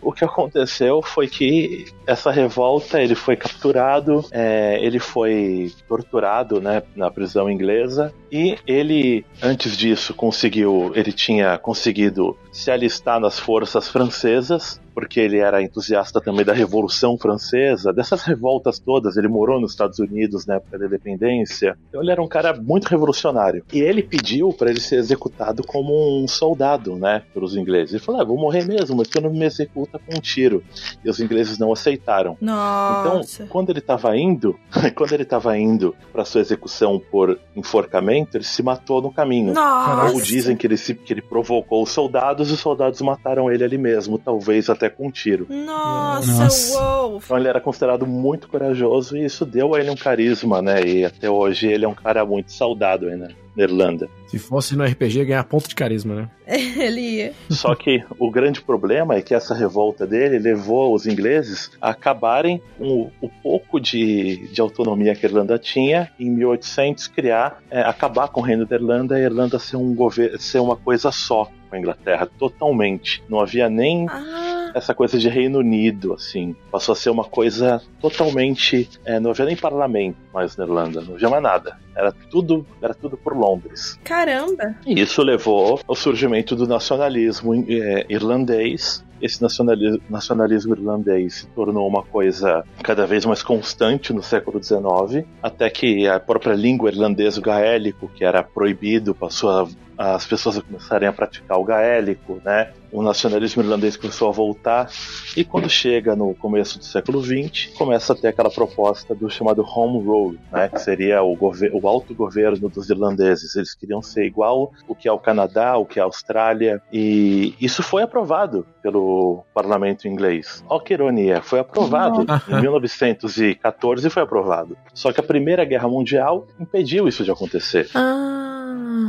O que aconteceu foi que essa revolta ele foi capturado, é, ele foi torturado, né, na prisão inglesa e ele antes disso conseguiu, ele tinha conseguido se alistar nas forças francesas porque ele era entusiasta também da Revolução Francesa, dessas revoltas todas. Ele morou nos Estados Unidos na época da independência. Então ele era um cara muito revolucionário. E ele pediu para ele ser executado como um soldado, né, pelos ingleses. Ele falou: ah, vou morrer mesmo, mas tu não me executa com um tiro. E os ingleses não aceitaram. Então, Nossa. quando ele estava indo, quando ele estava indo para sua execução por enforcamento, ele se matou no caminho. Nossa. Ou dizem que ele, se, que ele provocou os soldados e os soldados mataram ele ali mesmo, talvez até com um tiro. Nossa, Nossa. uou. Então ele era considerado muito corajoso e isso deu a ele um carisma, né? E até hoje ele é um cara muito saudado aí, né? na Irlanda. Se fosse no RPG, ia ganhar ponto de carisma, né? Ele ia. Só que o grande problema é que essa revolta dele levou os ingleses a acabarem com o, o pouco de, de autonomia que a Irlanda tinha e em 1800 criar, é, acabar com o reino da Irlanda e a Irlanda ser um governo, ser uma coisa só com a Inglaterra totalmente. Não havia nem Ah, essa coisa de Reino Unido, assim. Passou a ser uma coisa totalmente. é, não havia nem parlamento mais na Irlanda, não havia mais nada. Era tudo, era tudo por Londres. caramba. E isso levou ao surgimento do nacionalismo eh, irlandês. Esse nacionalismo, nacionalismo irlandês se tornou uma coisa cada vez mais constante no século XIX, até que a própria língua irlandesa, o gaélico, que era proibido, passou a as pessoas começarem a praticar o gaélico, né? O nacionalismo irlandês começou a voltar e quando chega no começo do século XX, começa a ter aquela proposta do chamado Home Rule, né? Que seria o, o autogoverno dos irlandeses. Eles queriam ser igual o que é o Canadá, o que é a Austrália e isso foi aprovado pelo parlamento inglês. Olha que ironia, foi aprovado em 1914 foi aprovado. Só que a Primeira Guerra Mundial impediu isso de acontecer. Ah.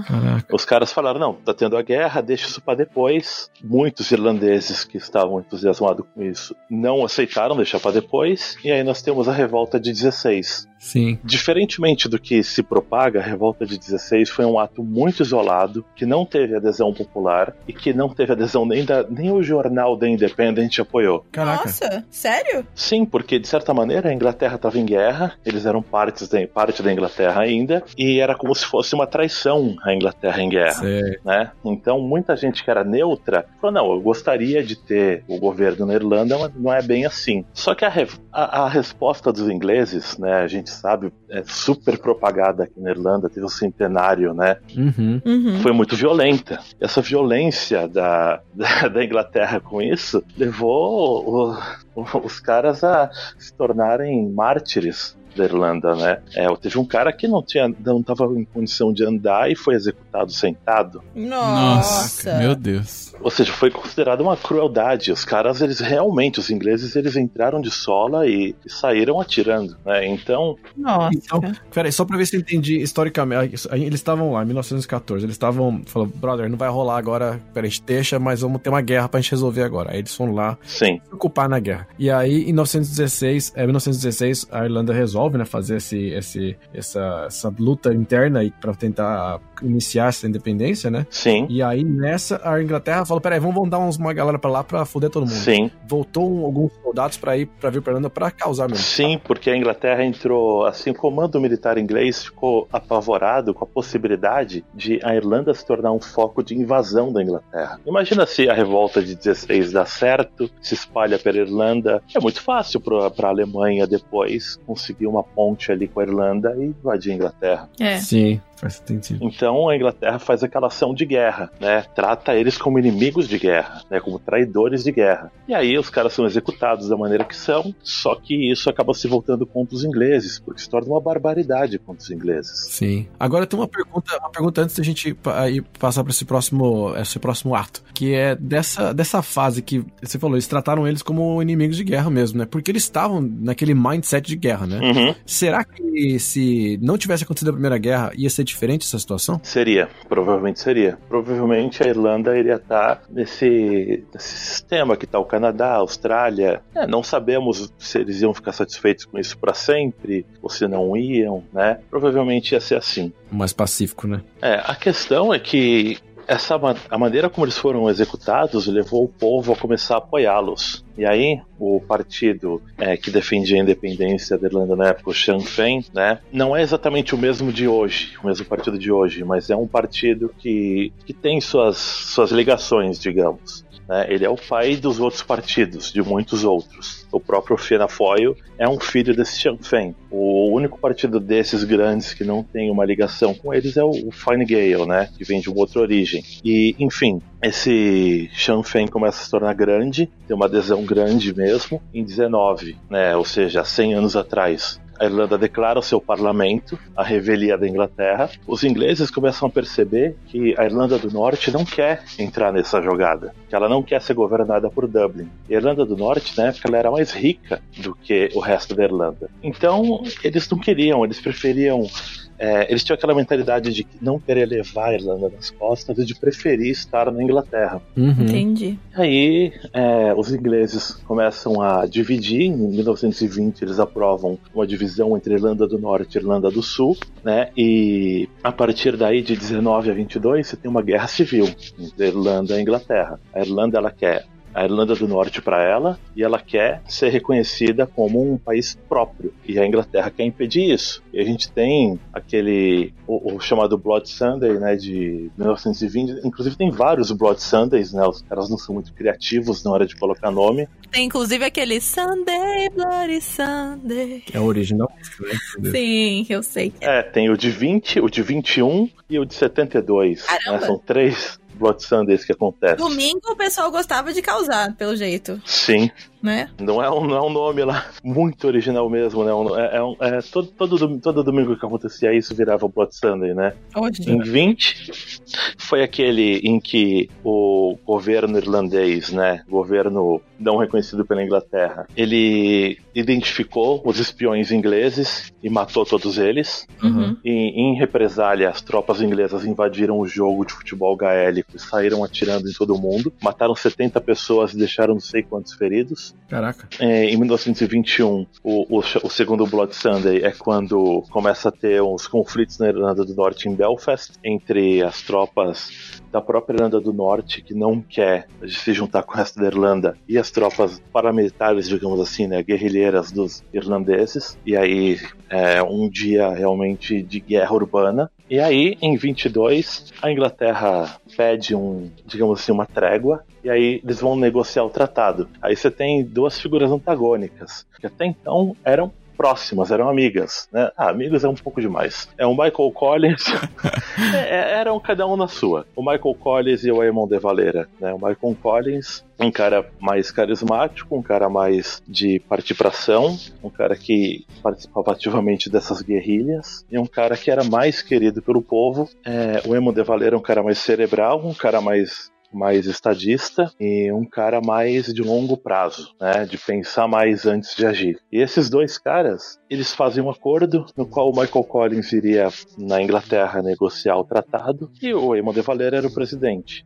Caraca. Os caras falaram: não, tá tendo a guerra, deixa isso pra depois. Muitos irlandeses que estavam entusiasmados com isso não aceitaram deixar pra depois. E aí nós temos a revolta de 16. Sim. Diferentemente do que se propaga, a revolta de 16 foi um ato muito isolado, que não teve adesão popular e que não teve adesão nem, da, nem o jornal The Independent apoiou. Caraca. Nossa, sério? Sim, porque de certa maneira a Inglaterra estava em guerra, eles eram partes da, parte da Inglaterra ainda, e era como se fosse uma traição a Inglaterra em guerra né? Então muita gente que era neutra falou: não, eu gostaria de ter o governo na Irlanda, mas não é bem assim. Só que a, re- a- a resposta dos ingleses, né, a gente sabe, é super propagada aqui na Irlanda, teve o centenário, né? Uhum. Uhum. Foi muito violenta. Essa violência da, da, da Inglaterra com isso levou o- o- os caras a se tornarem mártires da Irlanda, né? É, teve um cara que não tinha, não estava em condição de andar e foi executado sentado. Nossa. meu Deus. Ou seja, foi considerado uma crueldade. Os caras, eles realmente, os ingleses, eles entraram de sola e, e saíram atirando, né? Então, Nossa. Então, peraí, só pra ver se eu entendi historicamente. aí Eles estavam lá em 1914. Eles estavam. Falou, brother, não vai rolar agora. Peraí, a gente deixa, mas vamos ter uma guerra pra gente resolver agora. Aí eles foram lá sim, se ocupar na guerra. E aí, em 1916, é, 1916, a Irlanda resolve, né, fazer esse, esse, essa, essa luta interna aí pra tentar iniciar essa independência, né? sim, E aí, nessa, a Inglaterra falou: peraí, vamos mandar uns, uma galera pra lá pra foder todo mundo. sim, Voltou um- alguns soldados pra ir pra vir pra Irlanda pra causar mesmo. sim, porque a Inglaterra entrou, assim, o comando militar inglês ficou apavorado com a possibilidade de a Irlanda se tornar um foco de invasão da Inglaterra. Imagina se a revolta de 16 dá certo, se espalha pela Irlanda. É muito fácil pra, pra Alemanha depois conseguir uma ponte ali com a Irlanda e invadir a Inglaterra. É. Sim, faz sentido. Então a Inglaterra faz aquela ação de guerra, né? Trata eles como inimigos de guerra, né? Como traidores de guerra. E aí os caras são executados da maneira que são, só que isso acaba se voltando contra os ingleses, porque se torna uma barbaridade contra os ingleses. Sim. Agora tem uma pergunta, uma pergunta antes da gente passar para esse próximo, esse próximo ato, que é dessa, dessa fase que você falou, eles trataram eles como inimigos de guerra mesmo, né? Porque eles estavam naquele mindset de guerra, né? Uhum. Será que se não tivesse acontecido a Primeira Guerra, ia ser diferente essa situação? Seria, provavelmente seria. Provavelmente a Irlanda iria estar nesse, nesse sistema que está o Canadá, a Austrália. É, não sabemos se eles iam ficar satisfeitos com isso para sempre ou se não iam, né? Provavelmente ia ser assim. Mais pacífico, né? É, a questão é que essa a maneira como eles foram executados levou o povo a começar a apoiá-los. E aí, o partido é, que defendia a independência da Irlanda na época, o Sinn Féin, né, não é exatamente o mesmo de hoje, o mesmo partido de hoje, mas é um partido que, que tem suas, suas ligações, digamos. né? Ele é o pai dos outros partidos, de muitos outros. O próprio Fianna Fáil é um filho desse Sinn Féin. O único partido desses grandes que não tem uma ligação com eles é o o Fine Gael, né? Que vem de uma outra origem. E, enfim, esse Sinn Féin começa a se tornar grande, tem uma adesão grande mesmo, em 19, né? Ou seja, 100 anos atrás. A Irlanda declara o seu parlamento, a revelia da Inglaterra. Os ingleses começam a perceber que a Irlanda do Norte não quer entrar nessa jogada, que ela não quer ser governada por Dublin. A Irlanda do Norte, na época, ela era mais rica do que o resto da Irlanda. Então, eles não queriam, eles preferiam é, eles tinham aquela mentalidade de não querer levar a Irlanda nas costas e de preferir estar na Inglaterra. Uhum. Entendi. Aí é, os ingleses começam a dividir. Em 1920 eles aprovam uma divisão entre Irlanda do Norte e Irlanda do Sul, né? E a partir daí de 19 a 22 você tem uma guerra civil entre Irlanda e Inglaterra. A Irlanda ela quer a Irlanda do Norte para ela e ela quer ser reconhecida como um país próprio e a Inglaterra quer impedir isso. E a gente tem aquele o, o chamado Blood Sunday, né, de 1920. Inclusive tem vários Blood Sundays, né? Os caras não são muito criativos na hora de colocar nome. Tem inclusive aquele Sunday, Bloody Sunday. É o original. Né? Sim, eu sei. É, tem o de 20, o de 21 e o de 72. né? São três Blood Sundays que acontecem. Domingo o pessoal gostava de causar, pelo jeito, Sim. Né? Não é, um, não é um nome lá muito original mesmo, né? Um- É, é um- é todo, todo, todo domingo que acontecia isso virava Blood Sunday, né? Hoje. Em 20 foi aquele em que o governo irlandês, né, governo não reconhecido pela Inglaterra, ele identificou os espiões ingleses e matou todos eles. Uhum. E, em represália, as tropas inglesas invadiram o jogo de futebol gaélico e saíram atirando em todo mundo. Mataram 70 pessoas e deixaram não sei quantos feridos. Caraca. É, em 1921, o, o, o segundo Blood Sunday é quando começa a ter uns conflitos na Irlanda do Norte, em Belfast, entre as tropas da própria Irlanda do Norte, que não quer se juntar com o resto da Irlanda, e as tropas paramilitares, digamos assim, né, guerrilheiras dos irlandeses. E aí, é um dia realmente de guerra urbana. E aí, em 22, a Inglaterra pede um, digamos assim, uma trégua, e aí eles vão negociar o tratado. Aí você tem duas figuras antagônicas, que até então eram próximas, eram amigas, né? Ah, amigos é um pouco demais. É o Michael Collins, é, eram cada um na sua. O Michael Collins e o Eamon de Valera, né? O Michael Collins, um cara mais carismático, um cara mais de partir pra ação, um cara que participava ativamente dessas guerrilhas, e um cara que era mais querido pelo povo. É, o Eamon de Valera é um cara mais cerebral, um cara mais mais estadista e um cara mais de longo prazo, né, de pensar mais antes de agir. E esses dois caras, eles fazem um acordo no qual o Michael Collins iria na Inglaterra negociar o tratado e o Eamon de Valera era o presidente.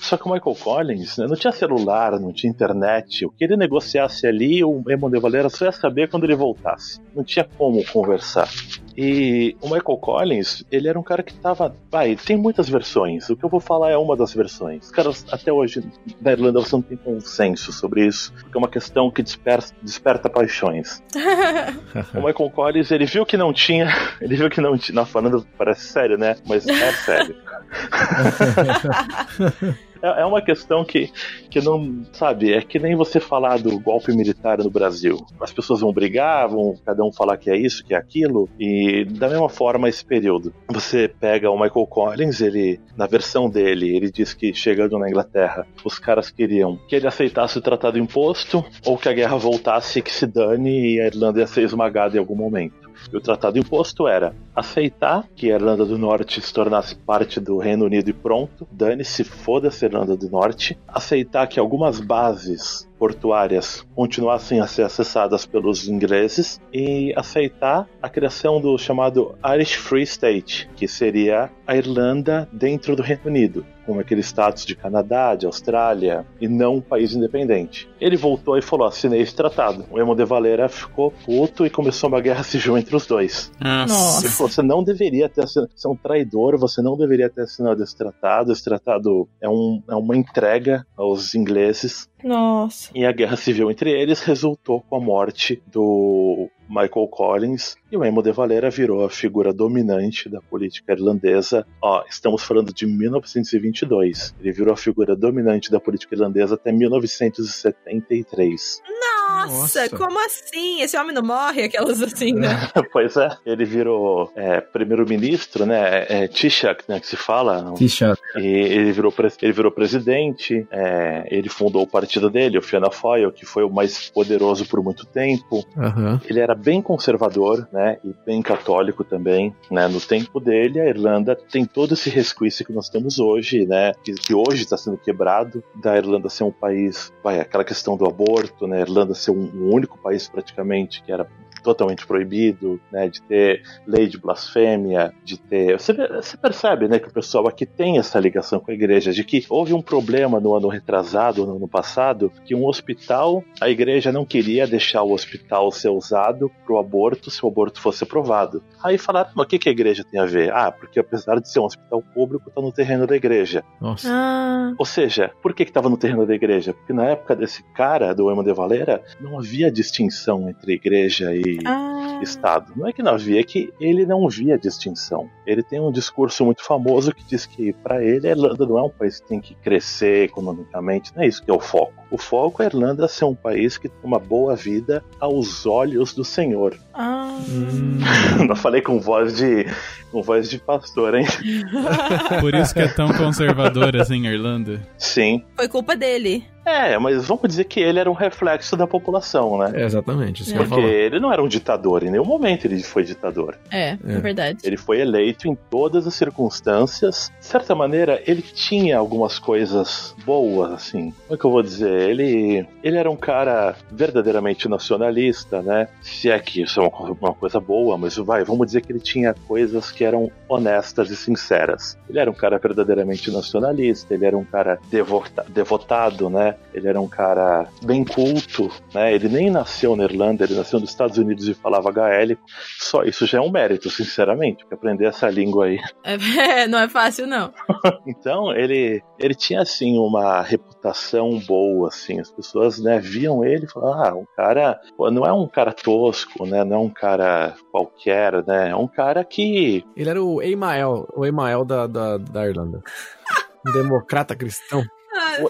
Só que o Michael Collins né, não tinha celular, não tinha internet. O que ele negociasse ali, o Eamon de Valera só ia saber quando ele voltasse. Não tinha como conversar. E o Michael Collins, ele era um cara que tava. Vai, tem muitas versões. O que eu vou falar é uma das versões. Os caras, até hoje, na Irlanda, você não tem consenso sobre isso, porque é uma questão que desperta, desperta paixões. O Michael Collins, ele viu que não tinha. Ele viu que não tinha. Não, falando, parece sério, né? Mas é sério. É é uma questão que, que não, sabe, é que nem você falar do golpe militar no Brasil. As pessoas vão brigar, vão cada um falar que é isso, que é aquilo, e da mesma forma esse período. Você pega o Michael Collins, ele, na versão dele, ele diz que chegando na Inglaterra, os caras queriam que ele aceitasse o tratado imposto, ou que a guerra voltasse e que se dane e a Irlanda ia ser esmagada em algum momento. E o tratado imposto era aceitar que a Irlanda do Norte se tornasse parte do Reino Unido e pronto, dane-se, foda-se Irlanda do Norte, aceitar que algumas bases portuárias continuassem a ser acessadas pelos ingleses. E aceitar a criação do chamado Irish Free State, que seria a Irlanda dentro do Reino Unido, com aquele status de Canadá, de Austrália, e não um país independente. Ele voltou e falou: assinei esse tratado. O Emo de Valera ficou puto e começou uma guerra civil entre os dois. Nossa. Ele falou, você não deveria ter assinado, você é um traidor, você não deveria ter assinado esse tratado. Esse tratado é, um, é uma entrega aos ingleses. Nossa. E a guerra civil entre eles resultou com a morte do Michael Collins e o Emo de Valera virou a figura dominante da política irlandesa. Ó, estamos falando de 1922. Ele virou a figura dominante da política irlandesa até 1973. Nossa, Nossa. como assim? Esse homem não morre? Aquelas assim, né? pois é, ele virou é, primeiro-ministro, né? É, Taoiseach, né? Que se fala. Tisha. E ele virou, ele virou presidente, é, ele fundou o partido dele, o Fianna Fáil, que foi o mais poderoso por muito tempo. Aham. Ele era bem conservador, né, e bem católico também, né. No tempo dele, a Irlanda tem todo esse resquício que nós temos hoje, né, que, que hoje está sendo quebrado, da Irlanda ser um país, vai, aquela questão do aborto, né, a Irlanda ser um, um único país praticamente que era totalmente proibido, né, de ter lei de blasfêmia, de ter. Você, você, percebe, né, que o pessoal aqui tem essa ligação com a igreja, de que houve um problema no ano retrasado, no ano passado, que um hospital, a igreja não queria deixar o hospital ser usado para o aborto se o aborto fosse aprovado. Aí falaram, mas o que, que a igreja tem a ver? Ah, porque apesar de ser um hospital público, está no terreno da igreja. Nossa. Ah, Ou seja, por que estava no terreno da igreja? Porque na época desse cara, do Emo de Valera, não havia distinção entre igreja e ah. Estado. Não é que não havia, é que ele não via distinção. Ele tem um discurso muito famoso que diz que, para ele, a Irlanda não é um país que tem que crescer economicamente, não é isso que é o foco. O foco é a Irlanda ser um país que tem uma boa vida aos olhos do Senhor. Ah. Não falei com voz de com voz de pastor, hein? Por isso que é tão conservadora assim, Irlanda. Sim. Foi culpa dele. É, mas vamos dizer que ele era um reflexo da população, né? É, exatamente, isso que eu ia Porque falar. ele não era um ditador, em nenhum momento ele foi ditador. É, é, É. verdade. Ele foi eleito em todas as circunstâncias. De certa maneira, ele tinha algumas coisas boas, assim. Como é que eu vou dizer? Ele, ele era um cara verdadeiramente nacionalista, né? Se é que isso é uma, uma coisa boa, mas vai, vamos dizer que ele tinha coisas que eram honestas e sinceras. Ele era um cara verdadeiramente nacionalista, ele era um cara devota- devotado, né? Ele era um cara bem culto, né? Ele nem nasceu na Irlanda, ele nasceu nos Estados Unidos e falava gaélico. Só isso já é um mérito, sinceramente, porque aprender essa língua aí. É, não é fácil, não. Então, ele, ele tinha, assim, uma reputação boa, assim. As pessoas, né, viam ele e falavam, ah, um cara... não é um cara tosco, né? Não é um cara qualquer, né? É um cara que... Ele era o Emael, o Emael da, da, da Irlanda. Um democrata cristão.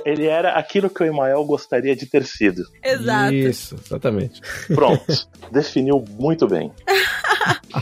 Ele era aquilo que o Emael gostaria de ter sido. Exato. Isso, exatamente. Pronto. definiu muito bem.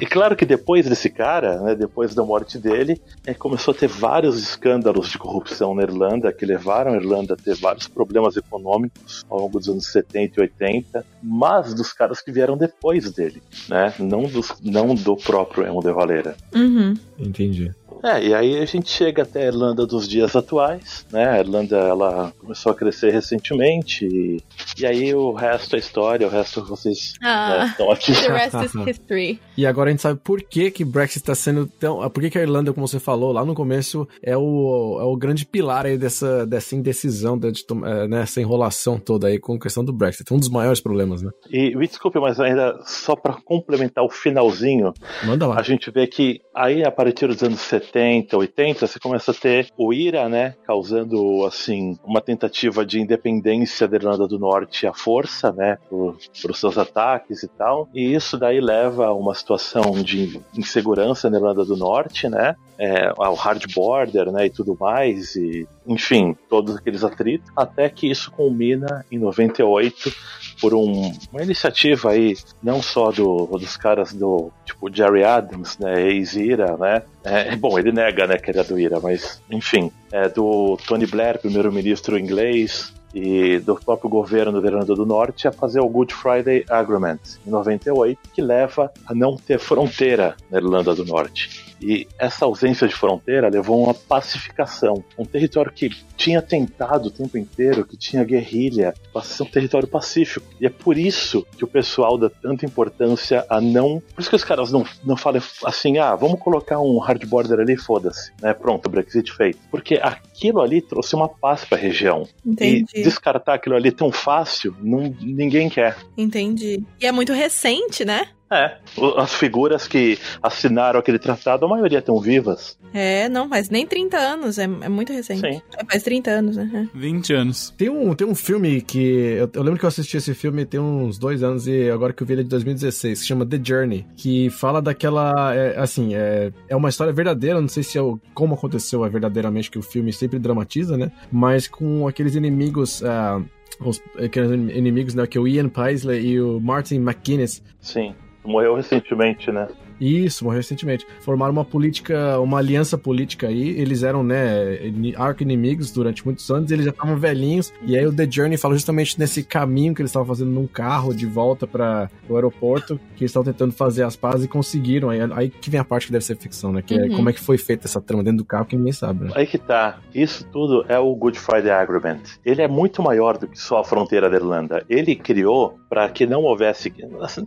E claro que depois desse cara, né, depois da morte dele, é, começou a ter vários escândalos de corrupção na Irlanda que levaram a Irlanda a ter vários problemas econômicos ao longo dos anos 70 e 80, mas dos caras que vieram depois dele, né? Não, dos, não do próprio Emo de Valera. Uhum. Entendi. É, e aí a gente chega até a Irlanda dos dias atuais, né? A Irlanda ela começou a crescer recentemente e, e aí o resto é história, o resto vocês né, Ah, estão aqui. the rest is history. E agora a gente sabe por que que Brexit está sendo tão... Por que que a Irlanda, como você falou lá no começo, é o, é o grande pilar aí dessa, dessa indecisão, de, tom- é, né, essa enrolação toda aí com a questão do Brexit. Um dos maiores problemas, né? E me desculpe, mas ainda só para complementar o finalzinho, Manda a lá. gente vê que aí a partir dos anos 70, 80, você começa a ter o IRA, né, causando assim uma tentativa de independência da Irlanda do Norte à força, né, por, por seus ataques e tal. E isso daí leva a uma situação de insegurança na Irlanda do Norte, né, é, ao hard border, né, e tudo mais, e enfim, todos aqueles atritos, até que isso culmina em 98 por um- uma iniciativa aí, não só do, dos caras do, tipo, Jerry Adams, né, ex-IRA, né, é, bom, ele nega, né, que ele é do IRA, mas, enfim, é do Tony Blair, primeiro-ministro inglês, e do próprio governo da Irlanda do Norte a fazer o Good Friday Agreement, em 98, que leva a não ter fronteira na Irlanda do Norte. E essa ausência de fronteira levou a uma pacificação. Um território que tinha tentado o tempo inteiro, que tinha guerrilha, passa a ser um território pacífico. E é por isso que o pessoal dá tanta importância a não. Por isso que os caras não, não falam assim, ah, vamos colocar um hard border ali, foda-se. Né? Pronto, Brexit feito. Porque aquilo ali trouxe uma paz para a região. Entendi. E descartar aquilo ali tão fácil, não, ninguém quer. Entendi. E é muito recente, né? É, as figuras que assinaram aquele tratado, a maioria estão vivas. É, não, faz nem 30 anos, é, é muito recente. Sim. É, faz 30 anos, né? 20 anos. Tem um, tem um filme que. Eu, eu lembro que eu assisti esse filme tem uns dois anos e agora que eu vi ele é de 2016, que chama The Journey, que fala daquela. é, assim, é, é uma história verdadeira, não sei se é o, como aconteceu é verdadeiramente, que o filme sempre dramatiza, né? Mas com aqueles inimigos. ah, os, aqueles inimigos, né? Que é o Ian Paisley e o Martin McGuinness. Sim. Morreu recentemente, né? Isso, morreu recentemente. Formaram uma política, uma aliança política aí. Eles eram, né, ini- arco-inimigos durante muitos anos, eles já estavam velhinhos. E aí o The Journey fala justamente nesse caminho que eles estavam fazendo num carro de volta para o aeroporto, que eles estavam tentando fazer as pazes e conseguiram. Aí, aí que vem a parte que deve ser ficção, né? Que é Uhum. como é que foi feita essa trama dentro do carro que ninguém sabe, né? Aí que tá. Isso tudo é o Good Friday Agreement. Ele é muito maior do que só a fronteira da Irlanda. Ele criou para que não houvesse.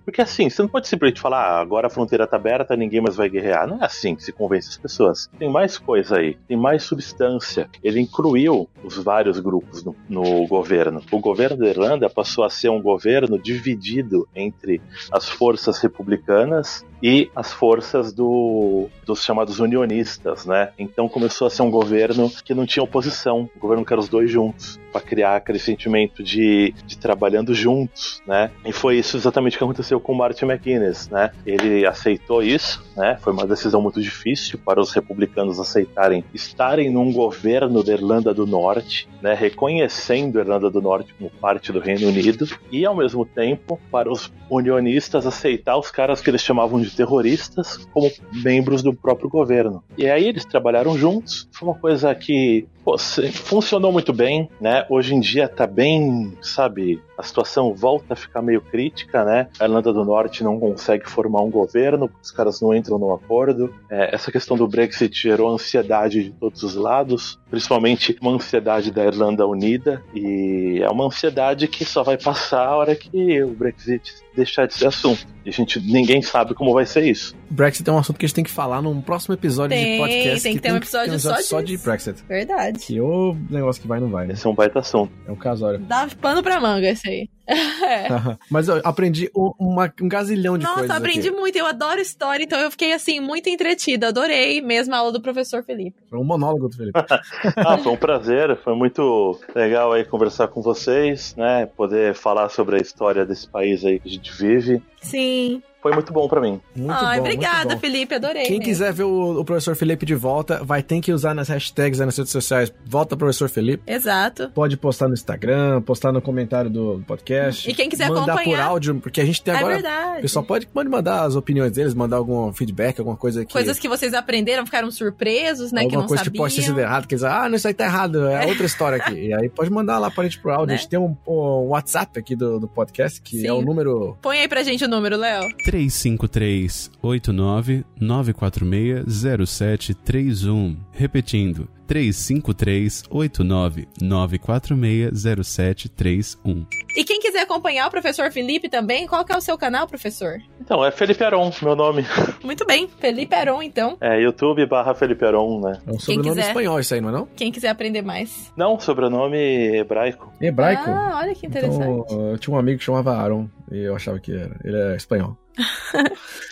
Porque assim, você não pode simplesmente falar, ah, agora a fronteira tá aberta, ninguém mais vai guerrear. Não é assim que se convence as pessoas. Tem mais coisa aí, tem mais substância. Ele incluiu os vários grupos no, no governo. O governo da Irlanda passou a ser um governo dividido entre as forças republicanas e as forças do, dos chamados unionistas, né? Então começou a ser um governo que não tinha oposição, um governo que era os dois juntos, para criar aquele sentimento de, de trabalhando juntos, né? E foi isso exatamente que aconteceu com o Martin McGuinness, né? Ele aceitou isso, né? Foi uma decisão muito difícil para os republicanos aceitarem estarem num governo da Irlanda do Norte, né? Reconhecendo a Irlanda do Norte como parte do Reino Unido e ao mesmo tempo para os unionistas aceitar os caras que eles chamavam de terroristas como membros do próprio governo. E aí eles trabalharam juntos. Foi uma coisa que pô, funcionou muito bem, né? Hoje em dia tá bem, sabe, a situação volta a ficar meio crítica, né? A Irlanda do Norte não consegue formar um governo, os caras não entram num acordo. É, essa questão do Brexit gerou ansiedade de todos os lados, principalmente uma ansiedade da Irlanda Unida, e é uma ansiedade que só vai passar a hora que o Brexit deixar de ser assunto. E a gente, ninguém sabe como vai ser isso. Brexit é um assunto que a gente tem que falar num próximo episódio de Tem, podcast. tem que ter um episódio só só de. Brexit. Verdade. Que o negócio que vai não vai, né? Esse é um baita assunto. É um casório. Dá pano pra manga esse aí. É. Mas eu aprendi um, uma- um gazilhão de Nossa, coisas. aprendi aqui. muito. Eu adoro história, então eu fiquei assim, muito entretida. Adorei mesmo a aula do professor Felipe. Foi um monólogo do Felipe. Ah, foi um prazer, foi muito legal aí conversar com vocês, né? Poder falar sobre a história desse país aí que a gente vive. Sim. Foi muito bom pra mim. Muito Ai, bom, obrigada, muito bom. Felipe. Adorei. Quem mesmo. quiser ver o, o professor Felipe de volta, vai ter que usar nas hashtags aí nas redes sociais. Volta professor Felipe. Exato. Pode postar no Instagram, postar no comentário do podcast. E quem quiser mandar por acompanhar- áudio, porque a gente tem É agora. verdade. o pessoal pode, pode mandar as opiniões deles, mandar algum feedback, alguma coisa que. Coisas que vocês aprenderam, ficaram surpresos, né? que alguma não coisa sabiam. que pode ter sido errado, que eles ah, não, isso aí tá errado, é outra história aqui. E aí pode mandar lá pra gente pro áudio. Né? A gente tem um, um WhatsApp aqui do, do podcast, que Sim. é o número. Põe aí pra gente o número, Léo. 353-89-946-0731. Repetindo, 353-89-946-0731. E quem quiser acompanhar o professor Felipe também, qual que é o seu canal, professor? Então, é Felipe Aron, meu nome. Muito bem, Felipe Aron, então. É YouTube barra Felipe Aron, né? É um sobrenome quiser. espanhol, isso aí, não é não? Quem quiser aprender mais. Não, sobrenome hebraico. Hebraico. Ah, olha que interessante. Então, eu tinha um amigo que chamava Aaron, e eu achava que era. Ele é espanhol.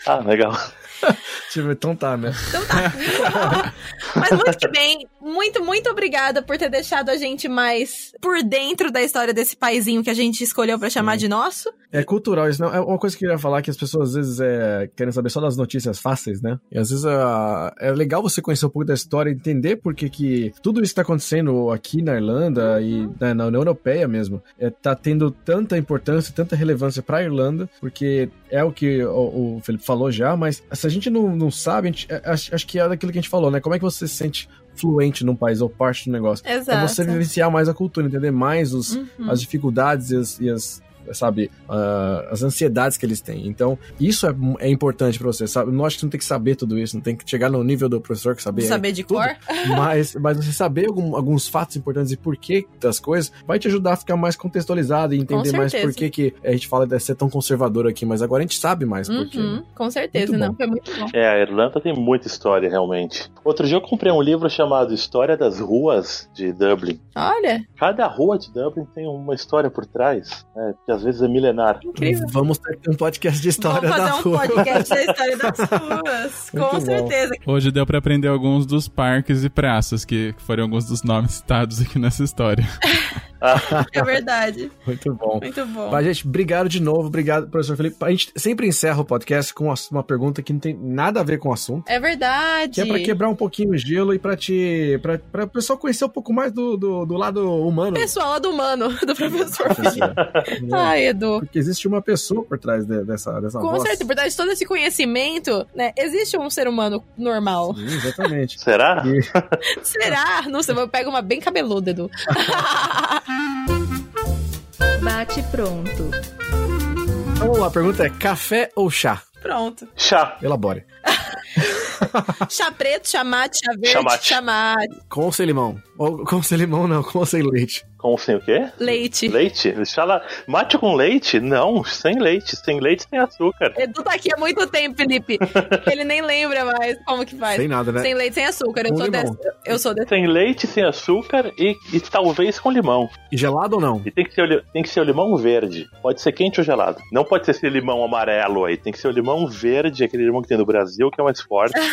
Ah, legal. Tipo, então tá, né? Então tá. Mas muito que bem. Muito, muito obrigada por ter deixado a gente mais por dentro da história desse paizinho que a gente escolheu pra chamar de nosso. É cultural, isso não é uma coisa que eu ia falar que as pessoas às vezes é, querem saber só das notícias fáceis, né? E às vezes ah, é legal você conhecer um pouco da história, entender por que que tudo isso tá acontecendo aqui na Irlanda e na, na União Europeia mesmo. É, tá tendo tanta importância, tanta relevância pra Irlanda, porque é o que o, o Felipe falou já, mas se a gente não, não sabe, a gente- é, acho, acho que é daquilo que a gente falou, né? Como é que você se sente fluente num país ou parte do negócio? Exato. É você vivenciar mais a cultura, entender mais os, Uhum. as dificuldades e as, e as, sabe, ah, as ansiedades que eles têm. Então, isso é, é importante pra você, sabe? Não acho que você não tem que saber tudo isso, não tem que chegar no nível do professor que saber. Saber de tudo. cor. Mas, mas você saber algum- alguns fatos importantes e porquê das coisas vai te ajudar a ficar mais contextualizado e entender mais por que que a gente fala de ser tão conservador aqui, mas agora a gente sabe mais por quê. Uhum, com certeza, Muito não. Foi muito bom. É, a Irlanda tem muita história, realmente. Outro dia eu comprei um livro chamado História das Ruas de Dublin. Olha, Cada rua de Dublin tem uma história por trás, né, às vezes é milenar. incrível. Vamos ter um podcast de história Vamos da fazer um rua. podcast da história das ruas. Muito com bom. certeza. Hoje deu pra aprender alguns dos parques e praças, que foram alguns dos nomes citados aqui nessa história. É verdade. Muito bom. Muito bom. Mas, gente, obrigado de novo. Obrigado, professor Felipe. A gente sempre encerra o podcast com uma pergunta que não tem nada a ver com o assunto. É verdade. Que é pra quebrar um pouquinho o gelo e pra te. pra, pra o pessoal conhecer um pouco mais do, do, do lado humano. Pessoal, lado humano do professor Felipe. É. Ai, Edu. Porque existe uma pessoa por trás de- dessa, dessa Com voz. certeza, por trás de todo esse conhecimento, né? Existe um ser humano normal. Sim, exatamente. Será? E- Será? Não sei, eu pego uma bem cabeluda, Edu. Bate pronto. Vamos lá, a pergunta é: café ou chá? Pronto. Chá. Elabore. Chá preto, chá mate, chá verde, Chamate. chá mate. Com ou sem limão? Ou com sem limão, não, com ou sem leite. Com sem o quê? Leite. Leite? Chá la- Mate com leite? Não, sem leite. Sem leite tem açúcar. Edu tá aqui há muito tempo, Felipe. Ele nem lembra mais como que faz. Sem nada, né? Sem leite, sem açúcar. Eu Com sou dessa. Eu sou dessa. Sem leite, sem açúcar e, e talvez com limão. E gelado ou não? E tem que, ser o, li- tem que ser o limão verde. Pode ser quente ou gelado. Não pode ser esse limão amarelo aí. Tem que ser o limão verde, aquele limão que tem no Brasil, que é mais forte.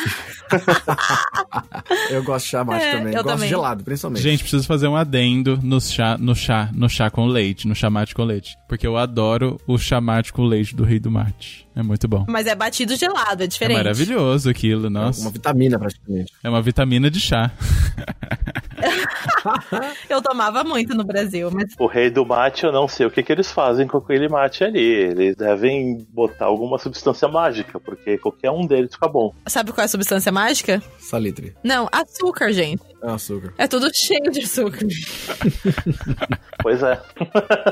Eu gosto de chá mate É, também. eu gosto também. de gelado, principalmente. Gente, preciso fazer um adendo no chá, no chá, no chá com leite, no chamate com leite. Porque eu adoro o chamate com leite do rei do mate. É muito bom. Mas é batido gelado, é É diferente. maravilhoso aquilo, É nossa. uma vitamina, praticamente. É uma vitamina de chá. Eu tomava muito no Brasil, mas O rei do mate, eu não sei o que, que eles fazem com aquele mate ali. Eles devem botar alguma substância mágica, porque qualquer um deles fica bom. sabe qual é a substância mágica? Salitre. Não, açúcar, gente. É açúcar. É tudo cheio de açúcar. Pois é.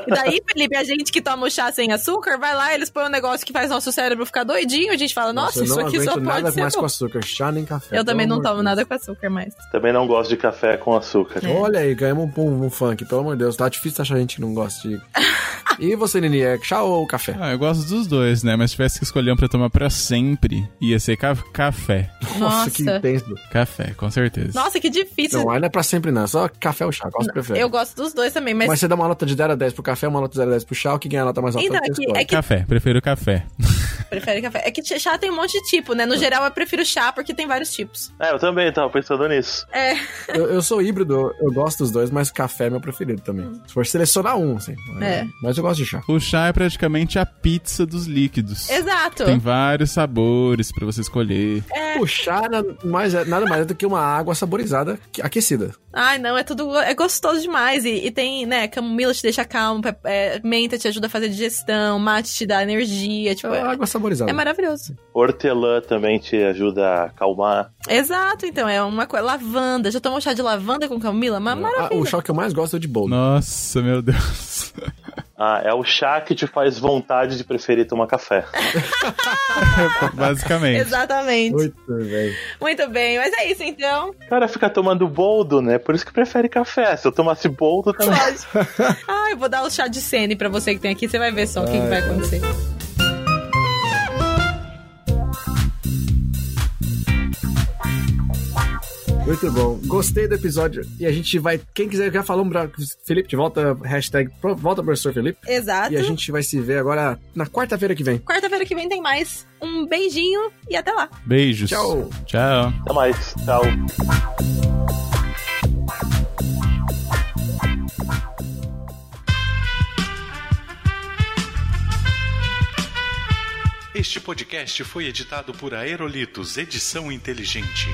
E daí, Felipe, a gente que toma o chá sem açúcar, vai lá, eles põem um negócio que faz nosso cérebro ficar doidinho, a gente fala, nossa, eu isso aqui só pode nada ser mais bom. com açúcar. Chá nem café. Eu também não tomo de nada com açúcar mais. Também não gosto de café com açúcar. É. Olha aí, ganhamos um, um, um funk, pelo amor de Deus. Tá difícil achar gente que não gosta de. e você, Nini, é chá ou café? Ah, eu gosto dos dois, né? Mas se tivesse que escolher um pra tomar pra sempre, ia ser ca- café. Nossa. que intenso. Café, com certeza. Nossa, que difícil. Não, aí não é pra sempre, não. Só café ou chá. Qual você prefere? Eu gosto dos dois também, mas. Mas você dá uma nota de 0 a 10 pro café, uma nota de 0 a 10 pro chá, o que ganha a nota mais alta Então, é que- é que- Café, prefiro café. Prefere café. É que chá tem um monte de tipo, né? No geral, eu prefiro chá porque tem vários tipos. É, eu também tava pensando nisso. É. Eu, eu sou híbrido, eu gosto dos dois, mas café é meu preferido também. Se for selecionar um, assim. É. Mas eu gosto de chá. O chá é praticamente a pizza dos líquidos. Exato. Tem vários sabores pra você escolher. O chá nada mais, é, nada mais é do que uma água saborizada, que- aquecida. Ai, não, é tudo. É gostoso demais. E, e tem, né, camomila te deixa calmo, é, menta te ajuda a fazer digestão, mate te dá energia. Tipo, É é, água saborizada. é maravilhoso. Hortelã também te ajuda a acalmar. Exato, então, é uma coisa. Lavanda. Já tomou chá de lavanda com camomila? Uma Ah, maravilha. o chá que eu mais gosto é o de bolo. Nossa, meu Deus. Ah, é o chá que te faz vontade de preferir tomar café. Basicamente. Exatamente. Muito bem. Muito bem, mas é isso então. O cara fica tomando boldo, né? Por isso que prefere café. Se eu tomasse boldo também. Pode. Ah, eu vou dar o chá de sene pra você que tem aqui, você vai ver só o que, que vai acontecer. Muito bom. Gostei do episódio. E a gente vai. Quem quiser, já falamos pra Felipe de volta, hashtag volta professor Felipe. Exato. E a gente vai se ver agora na quarta-feira que vem. Quarta-feira que vem tem mais. Um beijinho e até lá. Beijos. Tchau. Tchau. Até mais. Tchau. Este podcast foi editado por Aerolitos Edição Inteligente.